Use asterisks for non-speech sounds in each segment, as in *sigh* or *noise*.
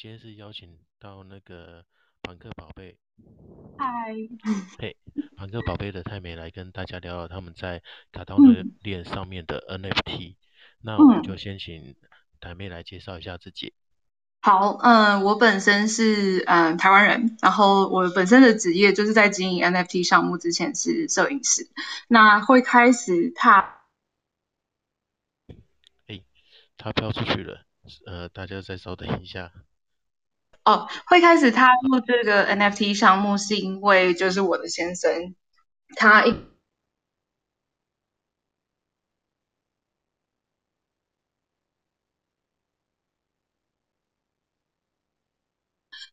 今天是邀请到那个庞克宝贝，嗨，嘿，庞克宝贝的泰美来跟大家聊聊他们在卡通的链上面的 NFT，嗯。那我们就先请台妹来介绍一下自己。好，嗯，我本身是嗯台湾人，然后我本身的职业就是在经营 NFT 项目，之前是摄影师。那会开始踏，哎，他飘出去了，呃，大家再稍等一下。哦，会开始踏入这个 NFT 项目，是因为就是我的先生，他一。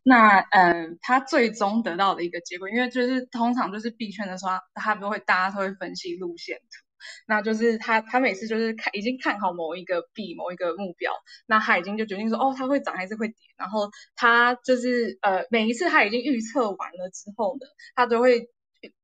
那嗯，他最终得到的一个结果，因为就是通常就是币圈的时候，他不会大家都会分析路线图，那就是他他每次就是看已经看好某一个币某一个目标，那他已经就决定说哦，它会涨还是会跌，然后他就是呃每一次他已经预测完了之后呢，他都会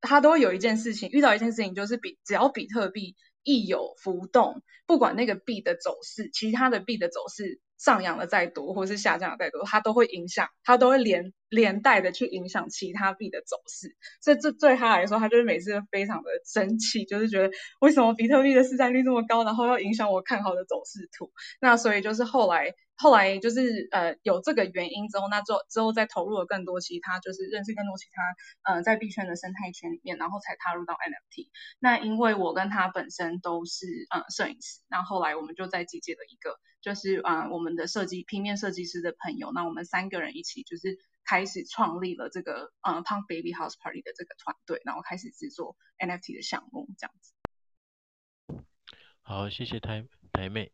他都会有一件事情遇到一件事情，就是比只要比特币一有浮动，不管那个币的走势，其他的币的走势。上扬的再多，或是下降的再多，它都会影响，它都会连连带的去影响其他币的走势。所以这对他来说，他就是每次非常的生气，就是觉得为什么比特币的市占率这么高，然后要影响我看好的走势图。那所以就是后来后来就是呃有这个原因之后，那之后之后再投入了更多其他，就是认识更多其他呃在币圈的生态圈里面，然后才踏入到 NFT。那因为我跟他本身都是呃摄影师，那后来我们就在集结了一个。就是啊、我们的设计平面设计师的朋友，那我们三个人一起就是开始创立了这个呃 Punk Baby House Party 的这个团队，然后开始制作 NFT 的项目这样子。好，谢谢台台妹。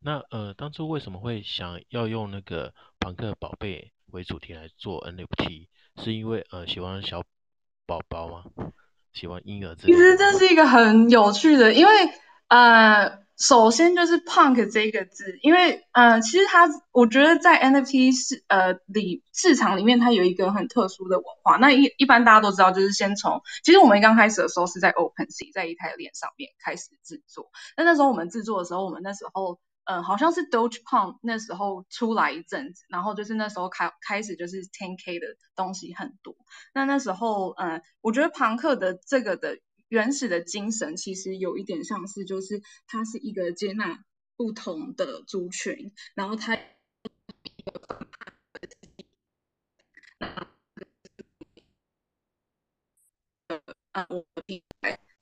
那呃，当初为什么会想要用那个朋克宝贝为主题来做 NFT？是因为呃喜欢小宝宝吗？喜欢婴儿？其实这是一个很有趣的，因为呃。首先就是 punk 这个字，因为呃，其实它我觉得在 NFT 市呃里市场里面，它有一个很特殊的文化。那一一般大家都知道，就是先从其实我们刚开始的时候是在 OpenSea 在以太链上面开始制作。那那时候我们制作的时候，我们那时候呃好像是 Doge Punk 那时候出来一阵子，然后就是那时候开开始就是 10K 的东西很多。那那时候呃，我觉得庞克的这个的。原始的精神其实有一点像是，就是它是一个接纳不同的族群，然后它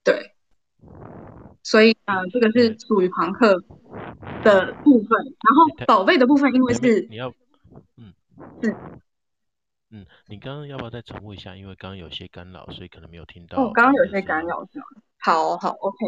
对，所以啊、呃，这个是属于朋克的部分，然后宝贝的部分，因为是你要，嗯，是。嗯，你刚刚要不要再重复一下？因为刚刚有些干扰，所以可能没有听到。哦，刚刚有些干扰是吗？好好，OK，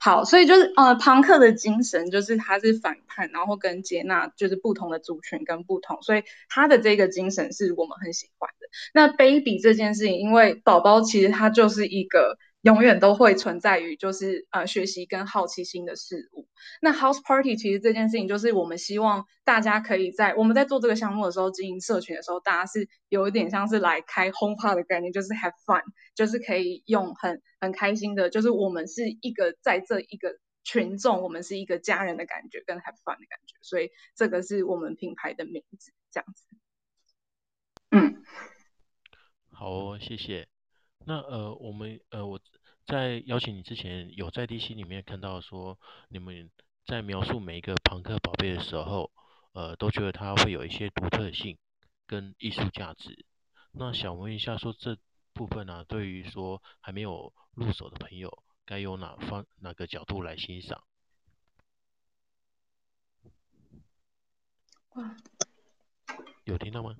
好，所以就是呃，庞克的精神就是他是反叛，然后跟接纳就是不同的族群跟不同，所以他的这个精神是我们很喜欢的。那 baby 这件事情，因为宝宝其实他就是一个。永远都会存在于就是呃学习跟好奇心的事物。那 House Party 其实这件事情就是我们希望大家可以在我们在做这个项目的时候，经营社群的时候，大家是有一点像是来开 home party 的概念，就是 have fun，就是可以用很很开心的，就是我们是一个在这一个群众，我们是一个家人的感觉跟 have fun 的感觉，所以这个是我们品牌的名字，这样子。嗯，好哦，谢谢。那呃，我们呃，我在邀请你之前，有在 DC 里面看到说，你们在描述每一个庞克宝贝的时候，呃，都觉得它会有一些独特性跟艺术价值。那想问一下，说这部分呢、啊，对于说还没有入手的朋友，该用哪方哪个角度来欣赏？哇，有听到吗？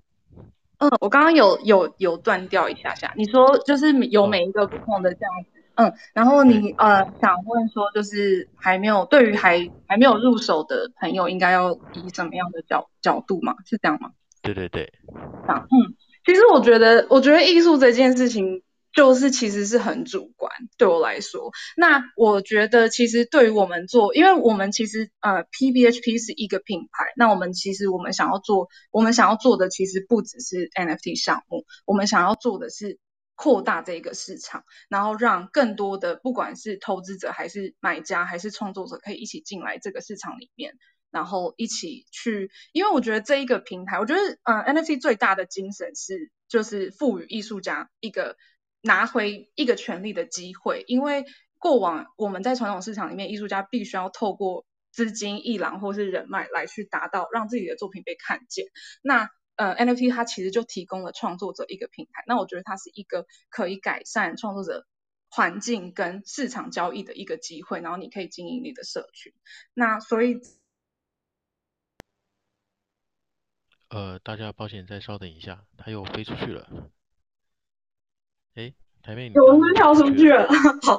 嗯，我刚刚有有有断掉一下下，你说就是有每一个不同的这样子，嗯，然后你呃想问说就是还没有对于还还没有入手的朋友，应该要以什么样的角角度嘛？是这样吗？对对对，嗯，其实我觉得我觉得艺术这件事情。就是其实是很主观，对我来说。那我觉得其实对于我们做，因为我们其实呃 PBHP 是一个品牌，那我们其实我们想要做，我们想要做的其实不只是 NFT 项目，我们想要做的是扩大这个市场，然后让更多的不管是投资者还是买家还是创作者可以一起进来这个市场里面。然后一起去，因为我觉得这一个平台，我觉得、呃、NFT 最大的精神是就是赋予艺术家一个拿回一个权利的机会，因为过往我们在传统市场里面，艺术家必须要透过资金、艺廊或是人脉来去达到让自己的作品被看见。那呃 NFT 它其实就提供了创作者一个平台，那我觉得它是一个可以改善创作者环境跟市场交易的一个机会，然后你可以经营你的社群。那所以，呃，大家抱歉，再稍等一下，它又飞出去了。哎，台妹，我们跳出去了，*laughs* 好，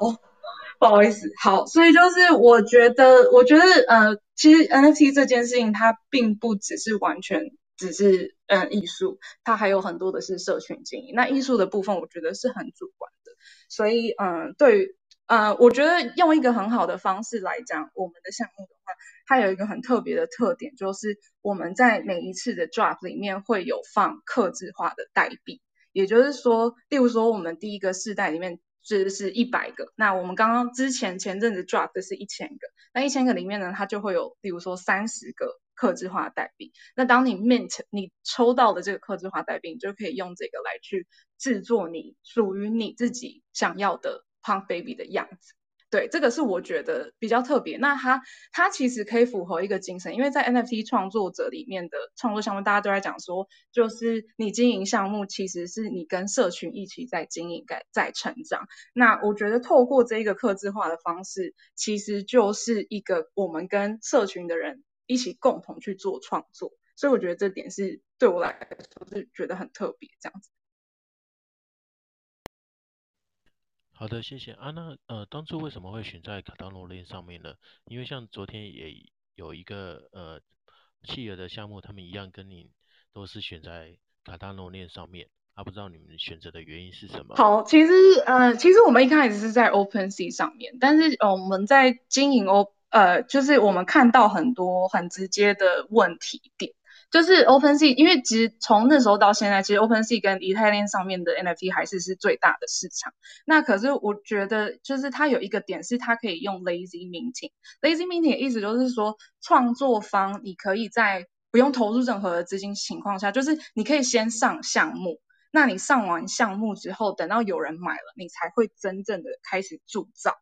不好意思，好，所以就是我觉得，我觉得呃，其实 NFT 这件事情它并不只是完全只是嗯艺术，它还有很多的是社群经营。那艺术的部分，我觉得是很主观的。所以，嗯，对于，呃，我觉得用一个很好的方式来讲，我们的项目的话，它有一个很特别的特点，就是我们在每一次的 drop 里面会有放客制化的代币，也就是说，例如说我们第一个世代里面是是一百个，那我们刚刚之前前阵子 drop 的是一千个，那一千个里面呢，它就会有，例如说三十个。克制化代币，那当你 mint 你抽到的这个克制化代币，你就可以用这个来去制作你属于你自己想要的胖 Baby 的样子。对，这个是我觉得比较特别。那它它其实可以符合一个精神，因为在 NFT 创作者里面的创作项目，大家都在讲说，就是你经营项目其实是你跟社群一起在经营、在在成长。那我觉得透过这一个客制化的方式，其实就是一个我们跟社群的人。一起共同去做创作，所以我觉得这点是对我来说是觉得很特别这样子。好的，谢谢啊。那呃，当初为什么会选在卡达诺链上面呢？因为像昨天也有一个呃企鹅的项目，他们一样跟你都是选在卡达诺链上面，啊，不知道你们选择的原因是什么？好，其实呃，其实我们一开始是在 OpenSea 上面，但是呃，我们在经营 O。呃，就是我们看到很多很直接的问题点，就是 OpenSea，因为其实从那时候到现在，其实 OpenSea 跟以太链上面的 NFT 还是是最大的市场。那可是我觉得，就是它有一个点是它可以用 Lazy Minting。Lazy Minting 的意思就是说，创作方你可以在不用投入任何的资金情况下，就是你可以先上项目，那你上完项目之后，等到有人买了，你才会真正的开始铸造。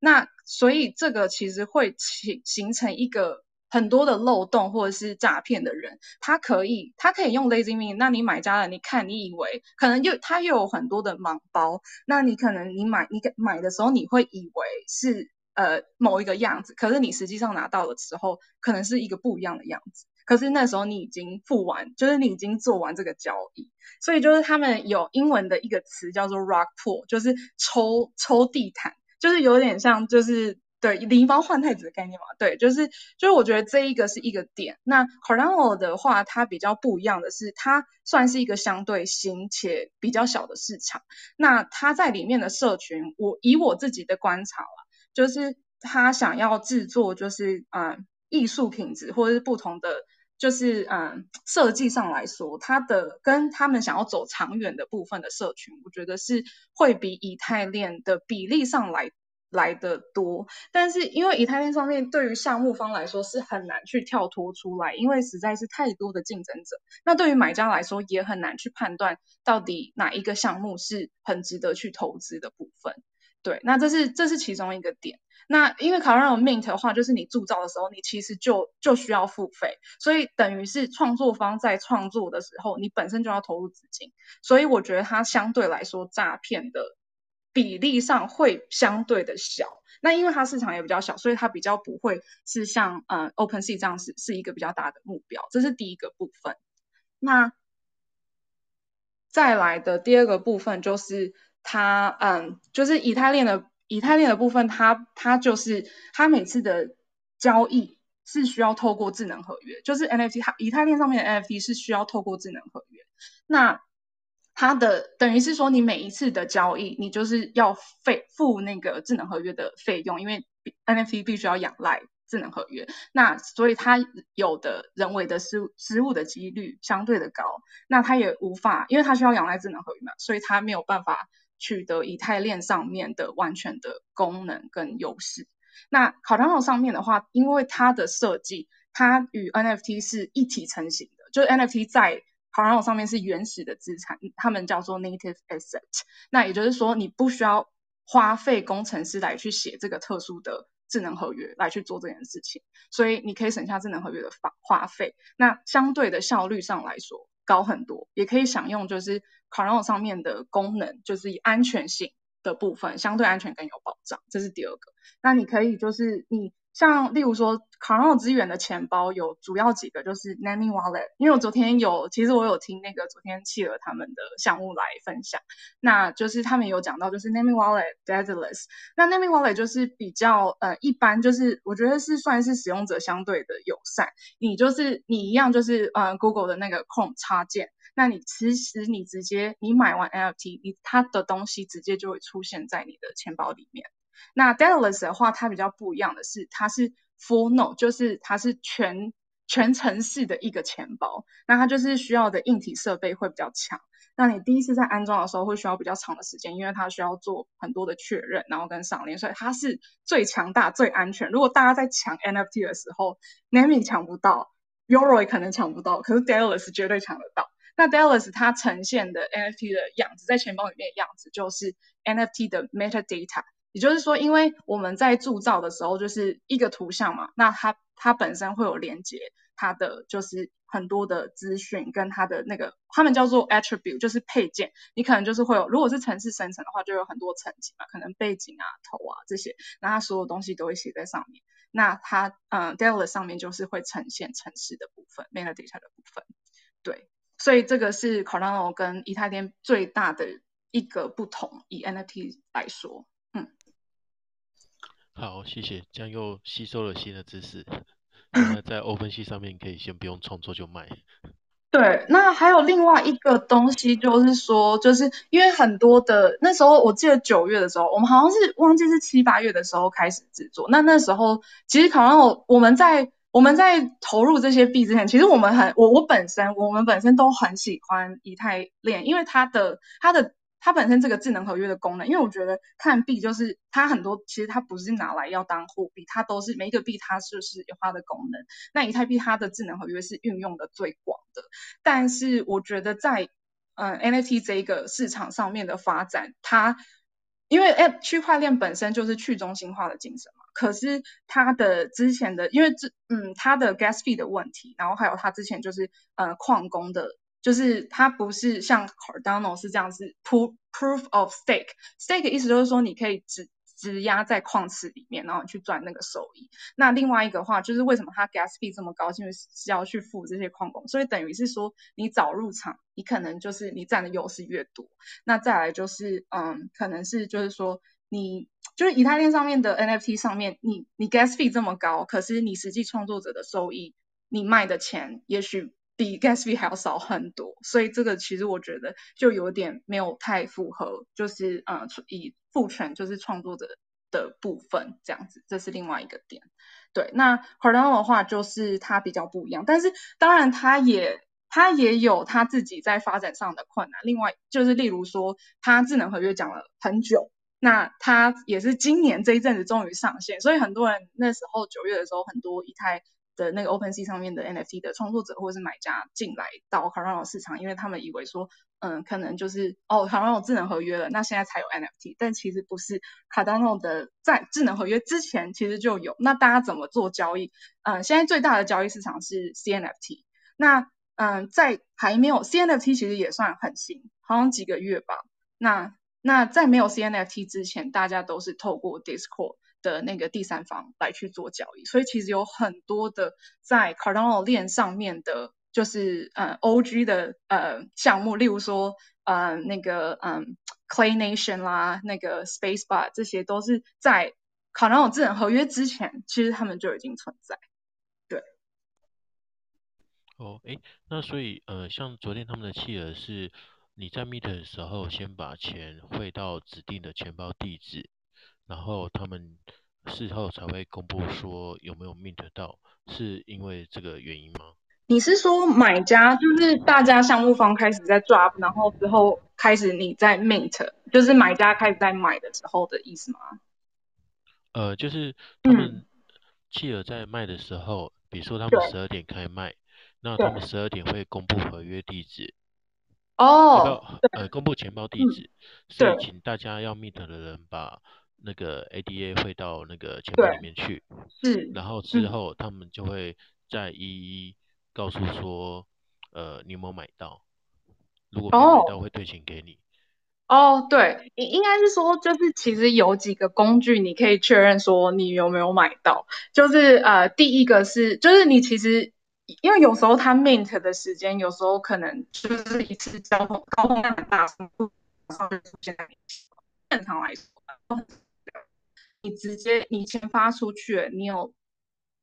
那所以这个其实会形形成一个很多的漏洞或者是诈骗的人，他可以他可以用 lazy m e 那你买家了，你看你以为可能又他又有很多的盲包，那你可能你买你买的时候你会以为是呃某一个样子，可是你实际上拿到的时候可能是一个不一样的样子，可是那时候你已经付完，就是你已经做完这个交易，所以就是他们有英文的一个词叫做 Rug Pull，就是抽抽地毯。就是有点像，就是对零包换太子的概念嘛，对，就是就是我觉得这一个是一个点。那 carano 的话，它比较不一样的是，它算是一个相对新且比较小的市场。那它在里面的社群，我以我自己的观察啊，就是他想要制作，就是嗯艺术品质或者是不同的。就是嗯，设计上来说，它的跟他们想要走长远的部分的社群，我觉得是会比以太链的比例上来来的多。但是因为以太链上面对于项目方来说是很难去跳脱出来，因为实在是太多的竞争者。那对于买家来说也很难去判断到底哪一个项目是很值得去投资的部分。对，那这是这是其中一个点。那因为 Cardano Mint 的话，就是你铸造的时候，你其实就就需要付费，所以等于是创作方在创作的时候，你本身就要投入资金，所以我觉得它相对来说诈骗的比例上会相对的小。那因为它市场也比较小，所以它比较不会是像呃 OpenSea 这样是是一个比较大的目标，这是第一个部分。那再来的第二个部分就是它嗯，就是以太链的。以太链的部分，它它就是它每次的交易是需要透过智能合约，就是 NFT，它以太链上面的 NFT 是需要透过智能合约。那它的等于是说，你每一次的交易，你就是要费付那个智能合约的费用，因为 NFT 必须要仰赖智能合约。那所以它有的人为的失失误的几率相对的高，那它也无法，因为它需要仰赖智能合约嘛，所以它没有办法。取得以太链上面的完全的功能跟优势。那卡塔龙上面的话，因为它的设计，它与 NFT 是一体成型的，就是 NFT 在 Crono 上面是原始的资产，他们叫做 native asset。那也就是说，你不需要花费工程师来去写这个特殊的智能合约来去做这件事情，所以你可以省下智能合约的花花费。那相对的效率上来说高很多，也可以享用就是 Crono 上面的功能，就是以安全性的部分相对安全更有保障，这是第二个。那你可以就是你。像例如说，Cardano 资源的钱包有主要几个，就是 Naming Wallet。因为我昨天有，其实我有听那个昨天企鹅他们的项目来分享，那就是他们有讲到，就是 Naming Wallet、Daedalus。那 Naming Wallet 就是比较呃一般，就是我觉得是算是使用者相对的友善。你就是你一样就是呃 Google 的那个 Chrome 插件，那你其实你直接你买完 NFT，你它的东西直接就会出现在你的钱包里面。那 Daedalus 的话，它比较不一样的是，它是 full node，就是它是全全程式的一个钱包。那它就是需要的硬体设备会比较强。那你第一次在安装的时候会需要比较长的时间，因为它需要做很多的确认，然后跟上链，所以它是最强大、最安全。如果大家在抢 NFT 的时候，Nami 抢不到，Yoroi 可能抢不到，可是 Dallas 绝对抢得到。那 Dallas 它呈现的 NFT 的样子，在钱包里面的样子就是 NFT 的 metadata。也就是说，因为我们在铸造的时候就是一个图像嘛，那它它本身会有连接，它的就是很多的资讯跟它的那个，他们叫做 attribute，就是配件。你可能就是会有，如果是城市生成的话，就有很多层级嘛，可能背景啊、头啊这些，那它所有东西都会写在上面。那它嗯 Daedalus 上面就是会呈现城市的部分，metadata 的部分。对，所以这个是 Cardano 跟以太链最大的一个不同，以 NFT 来说。好，谢谢，这样又吸收了新的知识。*laughs* 那在 OpenSea 上面可以先不用创作就卖。对，那还有另外一个东西，就是说，就是因为很多的那时候，我记得九月的时候，我们好像是忘记是七八月的时候开始制作。那那时候其实好像我们在我们在投入这些币之前，其实我们很我我本身我们本身都很喜欢以太链，因为它的它的。它本身这个智能合约的功能，因为我觉得看币就是它很多，其实它不是拿来要当货币，它都是每一个币它就是有它的功能。那以太币它的智能合约是运用的最广的，但是我觉得在嗯 NFT 这一个市场上面的发展，它因为诶区块链本身就是去中心化的精神嘛，可是它的之前的因为这嗯它的 gas fee 的问题，然后还有它之前就是呃矿工的。就是它不是像 Cardano 是这样子 proof proof of stake，stake 意思就是说你可以质质押在矿池里面，然后去赚那个收益。那另外一个话就是为什么它 gas fee 这么高，因为是要去付这些矿工，所以等于是说你早入场，你可能就是你占的优势越多。那再来就是嗯，可能是就是说你就是以太链上面的 NFT 上面，你你 gas fee 这么高，可是你实际创作者的收益，你卖的钱也许。比 gas fee 还要少很多，所以这个其实我觉得就有点没有太符合，就是呃以赋权就是创作者的部分这样子，这是另外一个点。对，那 Cardano 的话就是它比较不一样，但是当然它也它也有它自己在发展上的困难。另外就是例如说，它智能合约讲了很久，那它也是今年这一阵子终于上线，所以很多人那时候九月的时候很多以太。的那个 OpenSea 上面的 NFT 的创作者或者是买家进来到 c a r a n o 市场，因为他们以为说，嗯，可能就是哦 c a r a n o 智能合约了，那现在才有 NFT，但其实不是 c a r a n o 的在智能合约之前其实就有。那大家怎么做交易？嗯，现在最大的交易市场是 CNFT。那嗯，在还没有 CNFT 其实也算很新，好像几个月吧。那那在没有 CNFT 之前，大家都是透过 Discord。的那个第三方来去做交易，所以其实有很多的在 Cardano 链上面的，就是呃 OG 的呃项目，例如说呃那个嗯、Clay Nation 啦，那个 Spacebar 这些都是在 Cardano 智能合约之前，其实他们就已经存在。对。哦，诶，那所以呃像昨天他们的企鹅是，你在 meet 的时候先把钱汇到指定的钱包地址。然后他们事后才会公布说有没有 mint 到，是因为这个原因吗？你是说买家就是大家项目方开始在 drop，然后之后开始你在 mint，就是买家开始在买的时候的意思吗？呃，就是他们企鹅在卖的时候，比如说他们十二点开卖，那他们十二点会公布合约地址。哦，呃，公布钱包地址，嗯、所以请大家要 meet 的人把那个 ADA 会到那个钱包里面去。是，然后之后他们就会再一一告诉说，呃，你有没有买到？如果没买到，会退钱给你。哦，对，应应该是说，就是其实有几个工具你可以确认说你有没有买到，就是呃，第一个是，就是你其实。因为有时候它 mint 的时间，有时候可能就是一次交通高通量很大，马上就出现在你。正常来说，你直接你钱发出去，你有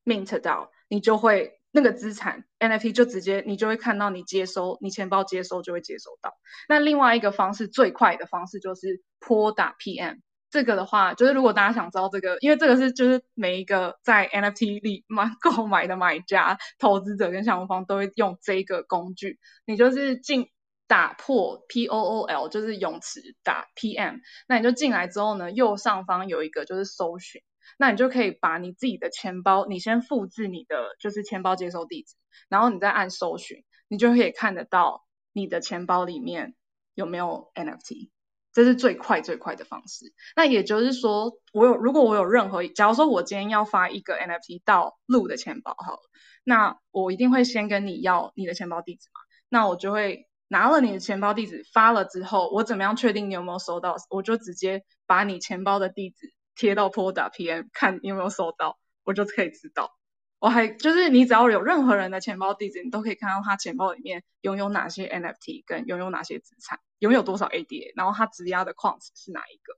mint 到，你就会那个资产 NFT 就直接你就会看到你接收，你钱包接收就会接收到。那另外一个方式最快的方式就是 Pool.pm。这个的话，就是如果大家想知道这个，因为这个是就是每一个在 NFT 里买 *laughs* 购买的买家、投资者跟项目方都会用这个工具。你就是进打破 P O O L，就是泳池打 P M，那你就进来之后呢，右上方有一个就是搜寻，那你就可以把你自己的钱包，你先复制你的就是钱包接收地址，然后你再按搜寻，你就可以看得到你的钱包里面有没有 NFT。这是最快最快的方式。那也就是说，我有如果我有任何，假如说我今天要发一个 NFT 到鹿的钱包，好了，那我一定会先跟你要你的钱包地址嘛。那我就会拿了你的钱包地址发了之后，我怎么样确定你有没有收到？我就直接把你钱包的地址贴到 Pool.pm，看你有没有收到，我就可以知道。我还就是你只要有任何人的钱包地址，你都可以看到他钱包里面拥有哪些 NFT，跟拥有哪些资产，拥有多少 ADA，然后他质押的矿池是哪一个。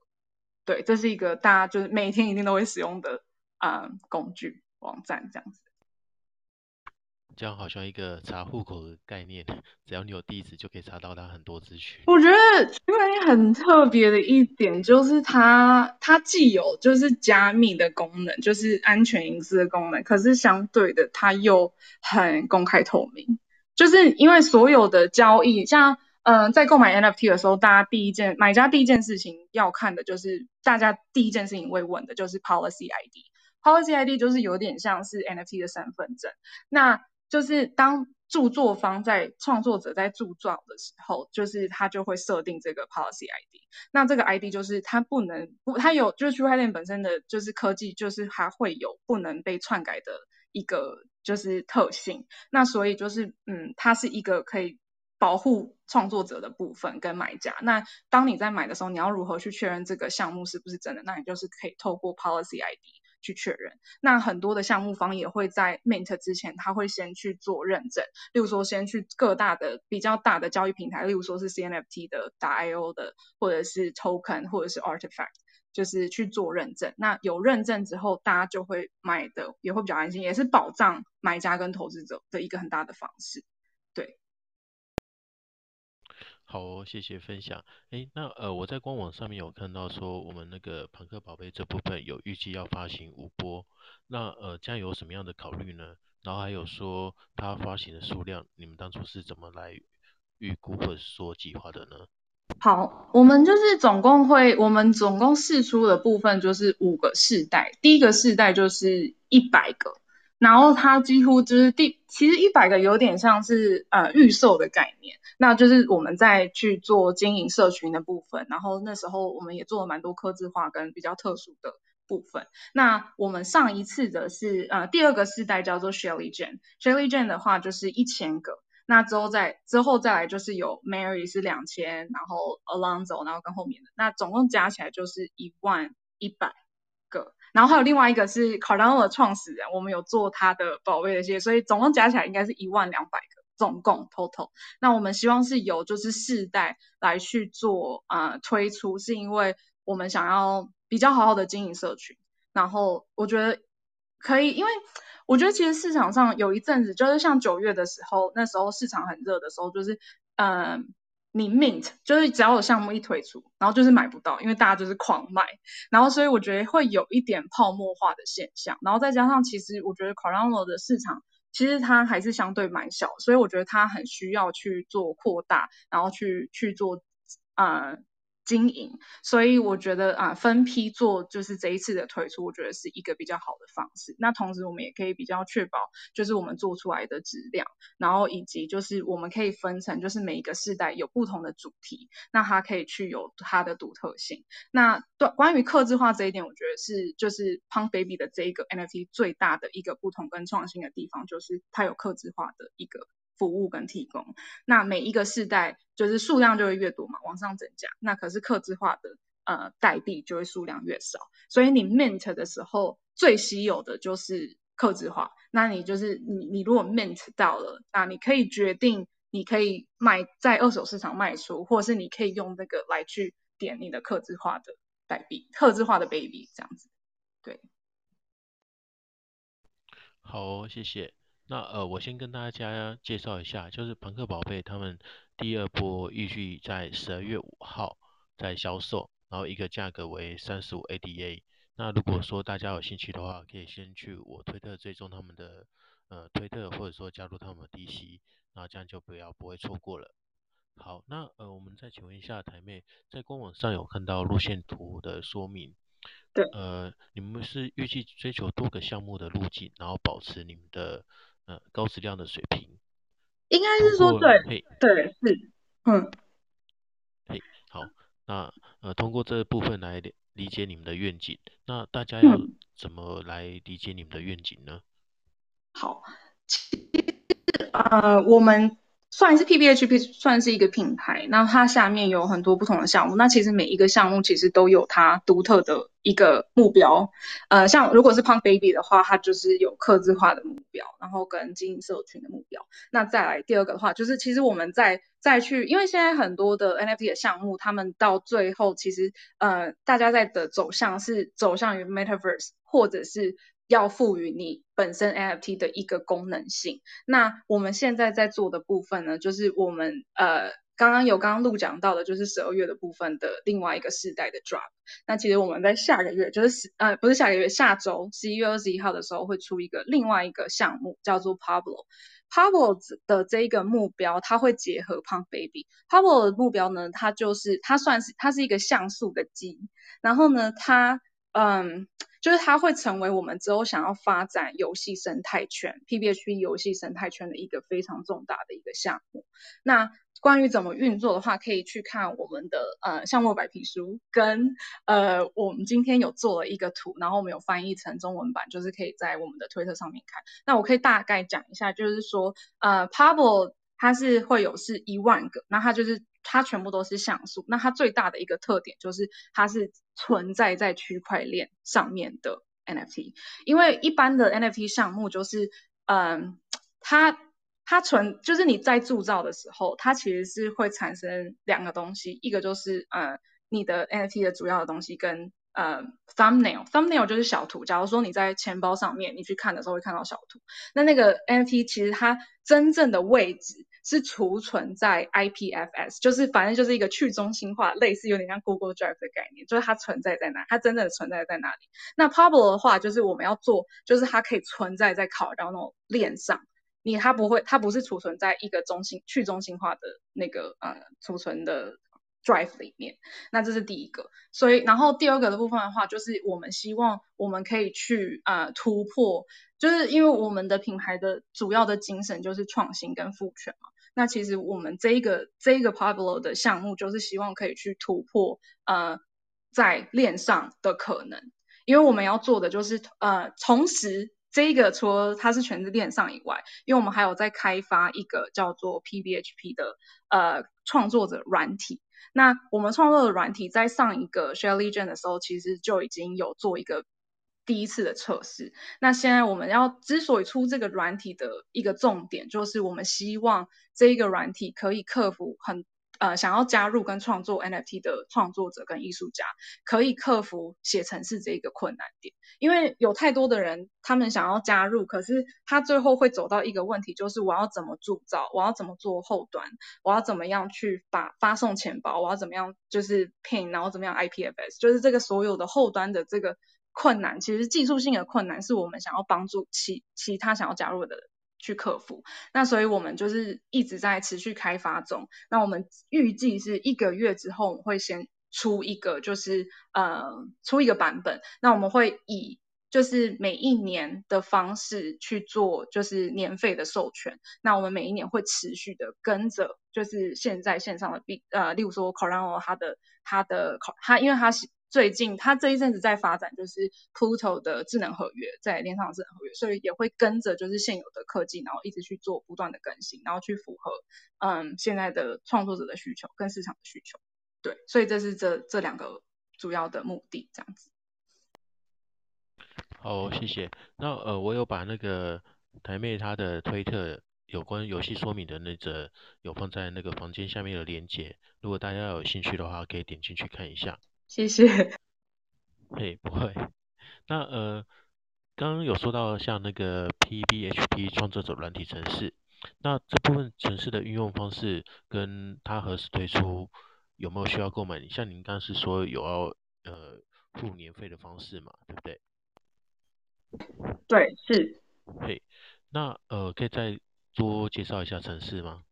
对，这是一个大家就是每天一定都会使用的啊、嗯、工具网站这样子。这样好像一个查户口的概念，只要你有地址，就可以查到它很多资讯。我觉得区块链很特别的一点就是它，它既有就是加密的功能，就是安全隐私的功能，可是相对的，它又很公开透明。就是因为所有的交易，像嗯、在购买 NFT 的时候，大家第一件买家第一件事情要看的就是，大家第一件事情会问的就是 Policy ID。Policy ID 就是有点像是 NFT 的身份证。那就是当著作方在创作者在著作的时候，就是他就会设定这个 policy ID。那这个 ID 就是它不能不，它有就是区块链本身的就是科技，就是还会有不能被篡改的一个就是特性。那所以就是嗯，它是一个可以保护创作者的部分跟买家。那当你在买的时候，你要如何去确认这个项目是不是真的？那你就是可以透过 policy ID。去确认，那很多的项目方也会在 mint 之前，他会先去做认证，例如说先去各大的比较大的交易平台，例如说是 CNFT 的、打 IO 的，或者是 Token，或者是 Artifact，就是去做认证。那有认证之后，大家就会买的也会比较安心，也是保障买家跟投资者的一个很大的方式。好哦，谢谢分享。诶，那呃，我在官网上面有看到说，我们那个庞克宝贝这部分有预计要发行五波，那呃，将有什么样的考虑呢？然后还有说，它发行的数量，你们当初是怎么来预估或者说计划的呢？好，我们就是总共会，我们总共试出的部分就是五个世代，第一个世代就是一百个。然后它几乎就是第，其实一百个有点像是呃预售的概念，那就是我们在去做经营社群的部分，然后那时候我们也做了蛮多客制化跟比较特殊的部分。那我们上一次的是呃第二个世代叫做 Shelly Jane，Shelly Jane 的话就是一千个，那之后再之后再来就是有 Mary 是两千，然后 Alonzo，然后跟后面的，那总共加起来就是一万一百。然后还有另外一个是 Cardano 的创始人，我们有做他的宝贝的系列，所以总共加起来应该是一万两百个，总共 total。那我们希望是由就是世代来去做啊、推出，是因为我们想要比较好好的经营社群。然后我觉得可以，因为我觉得其实市场上有一阵子就是像九月的时候，那时候市场很热的时候，就是嗯。你 mint 就是只要有项目一推出，然后就是买不到，因为大家就是狂卖，然后所以我觉得会有一点泡沫化的现象，然后再加上其实我觉得 Cardano 的市场其实它还是相对蛮小，所以我觉得它很需要去做扩大，然后去去做呃经营，所以我觉得啊，分批做就是这一次的推出，我觉得是一个比较好的方式。那同时我们也可以比较确保，就是我们做出来的质量，然后以及就是我们可以分成，就是每一个世代有不同的主题，那它可以去有它的独特性。那对关于客制化这一点，我觉得是就是 Punk Baby 的这一个 NFT 最大的一个不同跟创新的地方，就是它有客制化的一个。服务跟提供，那每一个世代就是数量就会越多嘛，往上增加。那可是客制化的呃代币就会数量越少，所以你 mint 的时候最稀有的就是客制化。那你就是你你如果 mint 到了，那你可以决定你可以卖在二手市场卖出，或是你可以用这个来去点你的客制化的代币，客制化的 baby 这样子。对，好，谢谢。那呃，我先跟大家介绍一下，就是朋克宝贝他们第二波预计在十二月五号在销售，然后一个价格为三十五 ADA。那如果说大家有兴趣的话，可以先去我推特追踪他们的呃推特，或者说加入他们的 DC，那这样就不要不会错过了。好，那呃，我们再请问一下台妹，在官网上有看到路线图的说明。对。呃，你们是预计追求多个项目的路径，然后保持你们的。呃，高质量的水平，应该是说对，对，是，嗯，嘿，好，那呃，通过这部分来理解你们的愿景，那大家要怎么来理解你们的愿景呢？嗯、好，其实呃，我们。算是 PBHP 算是一个品牌，那它下面有很多不同的项目。那其实每一个项目其实都有它独特的一个目标。呃，像如果是 Punk Baby 的话，它就是有客制化的目标，然后跟经营社群的目标。那再来第二个的话，就是其实我们在再去，因为现在很多的 NFT 的项目，他们到最后其实呃，大家在的走向是走向于 Metaverse 或者是。要赋予你本身 NFT 的一个功能性。那我们现在在做的部分呢，就是我们呃刚刚有刚刚录讲到的，就是十二月的部分的另外一个世代的 drop。那其实我们在下个月，就是呃不是下个月，下周十一月二十一号的时候会出一个另外一个项目，叫做 Pablo。Pablo 的这一个目标，它会结合 Punk Baby。Pablo 的目标呢，它就是它算是它是一个像素的鸡，然后呢它。嗯，就是它会成为我们之后想要发展游戏生态圈 PBH 游戏生态圈的一个非常重大的一个项目。那关于怎么运作的话，可以去看我们的呃项目白皮书，跟呃我们今天有做了一个图，然后我们有翻译成中文版，就是可以在我们的推特上面看。那我可以大概讲一下，就是说呃 Pablo 它是会有是一万个，那它就是。它全部都是像素，那它最大的一个特点就是它是存在在区块链上面的 NFT，因为一般的 NFT 项目就是，嗯，它它存就是你在铸造的时候，它其实是会产生两个东西，一个就是呃你的 NFT 的主要的东西跟呃 thumbnail，thumbnail 就是小图，假如说你在钱包上面你去看的时候会看到小图，那那个 NFT 其实它真正的位置。是储存在 IPFS，就是反正就是一个去中心化，类似有点像 Google Drive 的概念，就是它存在在哪，它真正的存在在哪里。那 Pablo 的话，就是我们要做，就是它可以存在在 Cardano 链上，你它不会，它不是储存在一个中心去中心化的那个呃储存的 Drive 里面。那这是第一个，所以然后第二个的部分的话，就是我们希望我们可以去呃突破，就是因为我们的品牌的主要的精神就是创新跟赋权嘛。那其实我们这一个这一个 Pablo 的项目，就是希望可以去突破呃在链上的可能，因为我们要做的就是呃同时这一个除了它是全是链上以外，因为我们还有在开发一个叫做 PBHP 的呃创作者软体。那我们创作的软体在上一个 Share Legion 的时候，其实就已经有做一个。第一次的测试，那现在我们要之所以出这个软体的一个重点，就是我们希望这一个软体可以克服很呃想要加入跟创作 NFT 的创作者跟艺术家，可以克服写程式这一个困难点，因为有太多的人他们想要加入，可是他最后会走到一个问题，就是我要怎么铸造，我要怎么做后端，我要怎么样去把发送钱包，我要怎么样就是 pin，然后怎么样 IPFS，就是这个所有的后端的这个。困难其实技术性的困难是我们想要帮助其其他想要加入的去克服。那所以我们就是一直在持续开发中。那我们预计是一个月之后，我们会先出一个就是呃出一个版本，那我们会以就是每一年的方式去做，就是年费的授权。那我们每一年会持续的跟着，就是现在线上的币，呃，例如说 Corano 它的它的它，因为它是最近它这一阵子在发展，就是 Pluto 的智能合约，在链上的智能合约，所以也会跟着就是现有的科技，然后一直去做不断的更新，然后去符合嗯现在的创作者的需求跟市场的需求。对，所以这是这这两个主要的目的，这样子。好，谢谢。那呃，我有把那个台妹她的推特有关游戏说明的那则有放在那个房间下面的链接，如果大家有兴趣的话，可以点进去看一下。谢谢。*laughs* 嘿，不会。那呃，刚刚有说到像那个 PBHP 创作者软体程式，那这部分程式的运用方式跟它何时推出，有没有需要购买？像您刚刚是说有要呃付年费的方式嘛，对不对？对，是。嘿，那呃，可以再多介绍一下城市吗？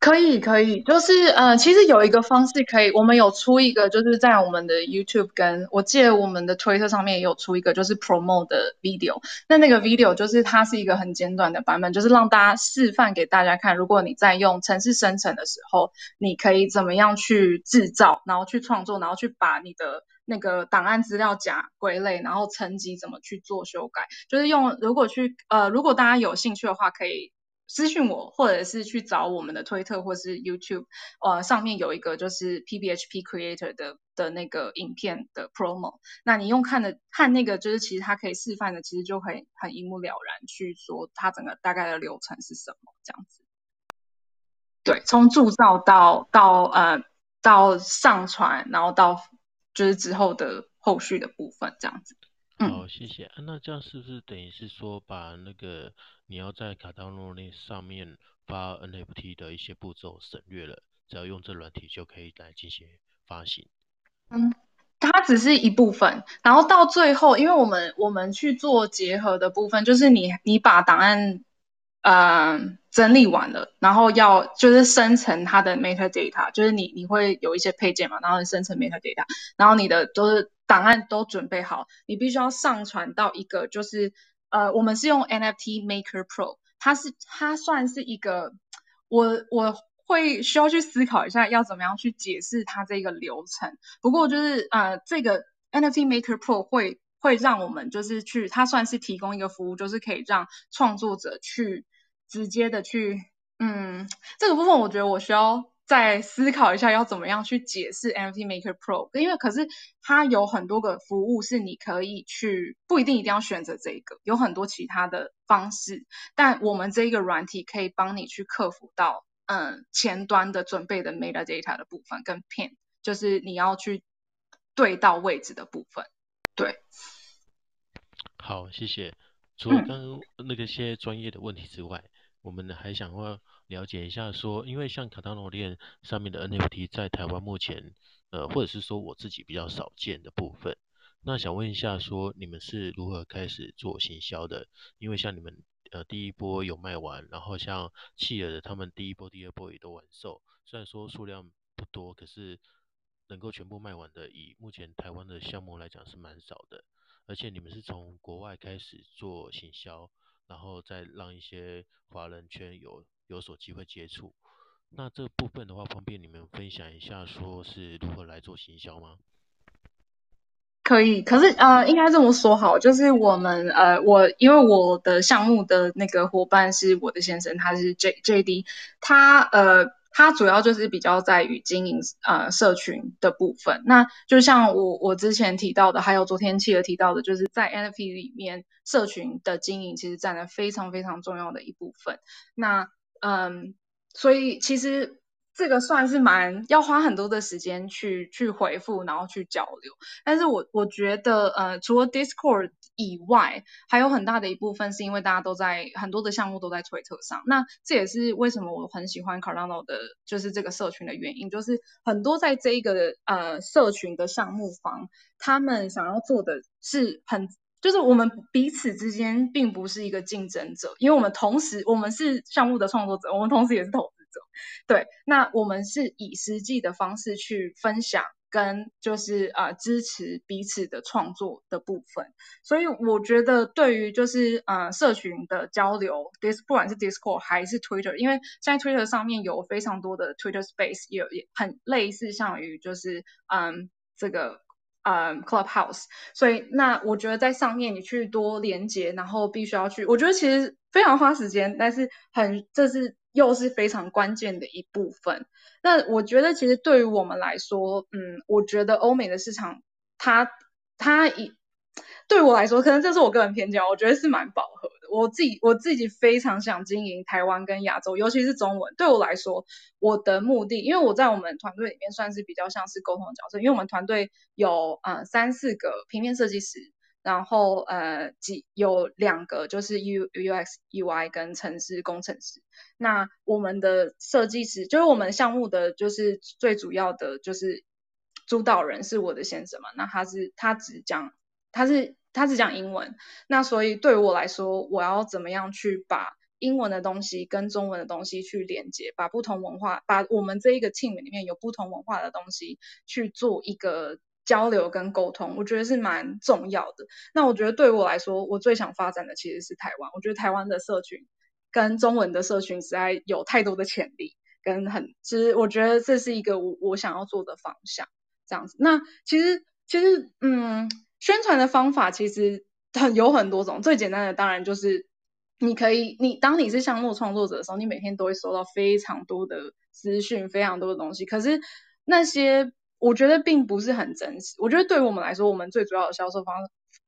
可以，可以，就是呃，其实有一个方式可以，我们有出一个，就是在我们的 YouTube 跟我记得我们的推特上面也有出一个，就是 Promote 的 video。那那个 video 就是它是一个很简短的版本，就是让大家示范给大家看，如果你在用城市生成的时候，你可以怎么样去制造，然后去创作，然后去把你的。那个档案资料夹归类，然后层级怎么去做修改，就是用如果去呃，如果大家有兴趣的话，可以私讯我，或者是去找我们的推特或是 YouTube，呃，上面有一个就是 PBHP Creator 的的那个影片的 promo，那你用看的看那个就是其实它可以示范的，其实就可以很一目了然去说它整个大概的流程是什么这样子。对，从铸造到到呃到上传，然后到。就是之后的后续的部分，这样子。好，谢谢。那这样是不是等于是说，把那个你要在卡达诺那上面发 NFT 的一些步骤省略了，只要用这软体就可以来进行发行？嗯，它只是一部分，然后到最后，因为我们我们去做结合的部分，就是你你把档案。呃，整理完了，然后要就是生成它的 metadata，就是你你会有一些配件嘛，然后生成 metadata，然后你的都是档案都准备好，你必须要上传到一个就是呃，我们是用 NFT Maker Pro，它是它算是一个，我我会需要去思考一下要怎么样去解释它这个流程，不过就是呃，这个 NFT Maker Pro 会。会让我们就是去，它算是提供一个服务，就是可以让创作者去直接的去，嗯，这个部分我觉得我需要再思考一下，要怎么样去解释 NFT Maker Pro，因为可是它有很多个服务是你可以去，不一定一定要选择这个，有很多其他的方式，但我们这一个软体可以帮你去克服到，嗯，前端的准备的 metadata 的部分跟 pin，就是你要去对到位置的部分。对，好，谢谢。除了刚刚那个些专业的问题之外，嗯、我们还想要了解一下说，因为像卡塔罗链上面的 NFT 在台湾目前，呃，或者是说我自己比较少见的部分，那想问一下，说你们是如何开始做行销的？因为像你们呃第一波有卖完，然后像企鹅的他们第一波、第二波也都完售，虽然说数量不多，可是。能够全部卖完的，以目前台湾的项目来讲是蛮少的，而且你们是从国外开始做行销，然后再让一些华人圈有有所机会接触。那这部分的话，方便你们分享一下，说是如何来做行销吗？可以，可是呃，应该这么说好，就是我们呃，我因为我的项目的那个伙伴是我的先生，他是 J J D，他呃。它主要就是比较在于经营呃社群的部分，那就像我我之前提到的，还有昨天企鹅提到的，就是在 NFT 里面社群的经营其实占了非常非常重要的一部分。那嗯，所以其实。这个算是蛮要花很多的时间去去回复，然后去交流。但是我我觉得，呃，除了 Discord 以外，还有很大的一部分是因为大家都在很多的项目都在推特上。那这也是为什么我很喜欢 Cardano 的，就是这个社群的原因，就是很多在这一个呃社群的项目方，他们想要做的是很，就是我们彼此之间并不是一个竞争者，因为我们同时我们是项目的创作者，我们同时也是投。对，那我们是以实际的方式去分享跟就是呃支持彼此的创作的部分。所以我觉得对于就是呃社群的交流，dis 不管是 Discord 还是 Twitter，因为现在 Twitter 上面有非常多的 Twitter Space，也也很类似像于就是嗯这个。呃、Clubhouse，所以那我觉得在上面你去多连接，然后必须要去，我觉得其实非常花时间，但是很这是又是非常关键的一部分。那我觉得其实对于我们来说，嗯，我觉得欧美的市场，它它以对我来说，可能这是我个人偏见，我觉得是蛮饱和的。我自己我自己非常想经营台湾跟亚洲，尤其是中文。对我来说，我的目的，因为我在我们团队里面算是比较像是沟通的角色，因为我们团队有呃三四个平面设计师，然后呃几有两个就是 U UX UI 跟城市工程师。那我们的设计师就是我们项目的就是最主要的就是主导人是我的先生嘛，那他是他只讲他是。他只讲英文，那所以对于我来说，我要怎么样去把英文的东西跟中文的东西去连接，把不同文化，把我们这一个 team 里面有不同文化的东西去做一个交流跟沟通，我觉得是蛮重要的。那我觉得对我来说，我最想发展的其实是台湾。我觉得台湾的社群跟中文的社群实在有太多的潜力，跟很，其实我觉得这是一个我我想要做的方向，这样子。那其实其实嗯。宣传的方法其实很有很多种，最简单的当然就是你可以，你当你是项目创作者的时候，你每天都会收到非常多的资讯，非常多的东西。可是那些我觉得并不是很真实。我觉得对于我们来说，我们最主要的销售方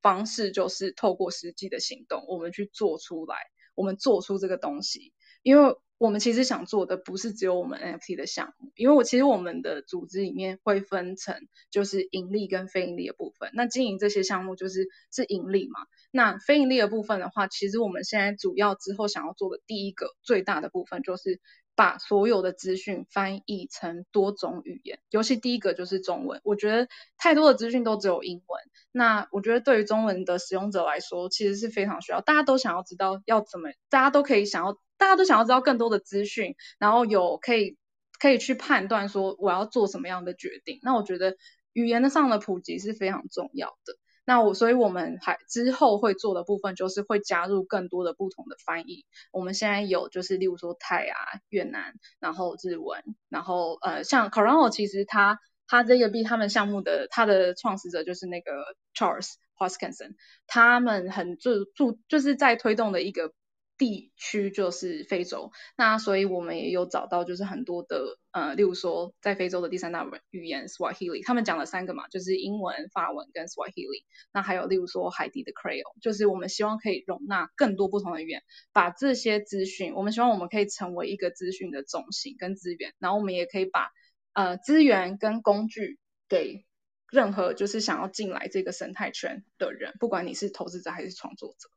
方式就是透过实际的行动，我们去做出来，我们做出这个东西，因为。我们其实想做的不是只有我们 NFT 的项目，因为我其实我们的组织里面会分成就是盈利跟非盈利的部分。那经营这些项目就是是盈利嘛？那非盈利的部分的话，其实我们现在主要之后想要做的第一个最大的部分就是把所有的资讯翻译成多种语言，尤其第一个就是中文。我觉得太多的资讯都只有英文，那我觉得对于中文的使用者来说，其实是非常需要。大家都想要知道要怎么，大家都可以想要。大家都想要知道更多的资讯，然后有可以可以去判断说我要做什么样的决定。那我觉得语言的上的普及是非常重要的。那我所以我们还之后会做的部分就是会加入更多的不同的翻译。我们现在有就是例如说泰啊、越南，然后日文，然后呃像 Corano 其实他他这个币他们项目的他的创始者就是那个 Charles Hoskinson，他们很注注就是在推动的一个。地区就是非洲，那所以我们也有找到，就是很多的呃，例如说在非洲的第三大语言 Swahili，他们讲了三个嘛，就是英文、法文跟 Swahili。那还有例如说海地的 Creole，就是我们希望可以容纳更多不同的语言，把这些资讯，我们希望我们可以成为一个资讯的中心跟资源，然后我们也可以把呃资源跟工具给任何就是想要进来这个生态圈的人，不管你是投资者还是创作者。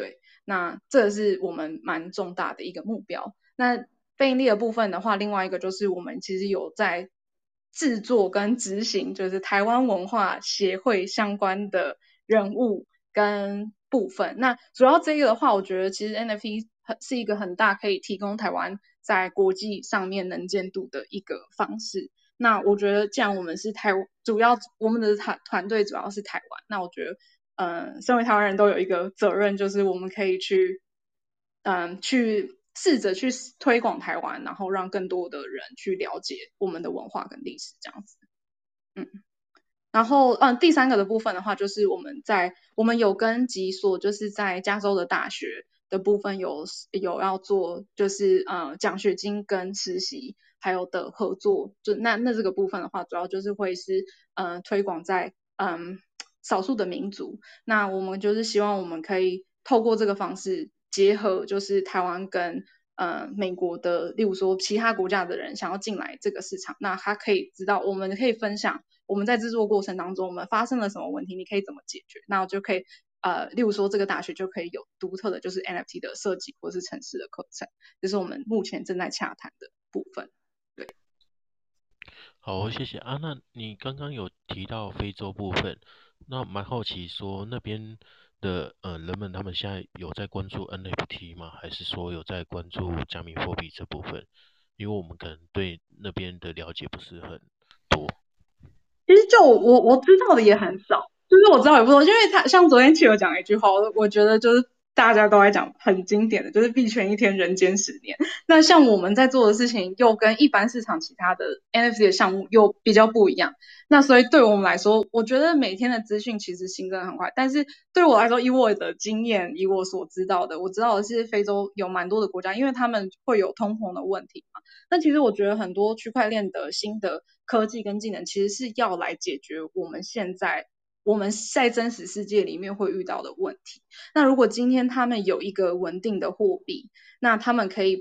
对，那这是我们蛮重大的一个目标。那非盈利的部分的话，另外一个就是我们其实有在制作跟执行，就是台湾文化协会相关的人物跟部分。那主要这个的话，我觉得其实 NFT 很是一个很大可以提供台湾在国际上面能见度的一个方式。那我觉得，既然我们是台，主要我们的团团队主要是台湾，那我觉得。嗯，身为台湾人都有一个责任，就是我们可以去，嗯，去试着去推广台湾，然后让更多的人去了解我们的文化跟历史这样子。嗯，然后嗯，第三个的部分的话，就是我们在我们有跟几所就是在加州的大学的部分有有要做，就是嗯奖学金跟实习还有的合作，就那那这个部分的话，主要就是会是嗯推广在嗯。少数的民族，那我们就是希望我们可以透过这个方式结合，就是台湾跟呃美国的，例如说其他国家的人想要进来这个市场，那他可以知道，我们可以分享我们在制作过程当中我们发生了什么问题，你可以怎么解决，那我就可以呃，例如说这个大学就可以有独特的就是 NFT 的设计或是城市的课程，这是我们目前正在洽谈的部分。对，好，谢谢啊。那你刚刚有提到非洲部分。那蛮好奇，说那边的呃人们，他们现在有在关注 NFT 吗？还是说有在关注加密货币这部分？因为我们可能对那边的了解不是很多。其实就我我知道的也很少，就是我知道也不多，因为他像昨天企鹅讲一句话，我我觉得就是。大家都在讲很经典的就是币圈一天人间十年。那像我们在做的事情又跟一般市场其他的 NFT 的项目又比较不一样。那所以对我们来说，我觉得每天的资讯其实新增很快。但是对我来说，以我的经验，以我所知道的，我知道的是非洲有蛮多的国家，因为他们会有通膨的问题嘛。那其实我觉得很多区块链的新的科技跟技能，其实是要来解决我们现在。我们在真实世界里面会遇到的问题。那如果今天他们有一个稳定的货币，那他们可以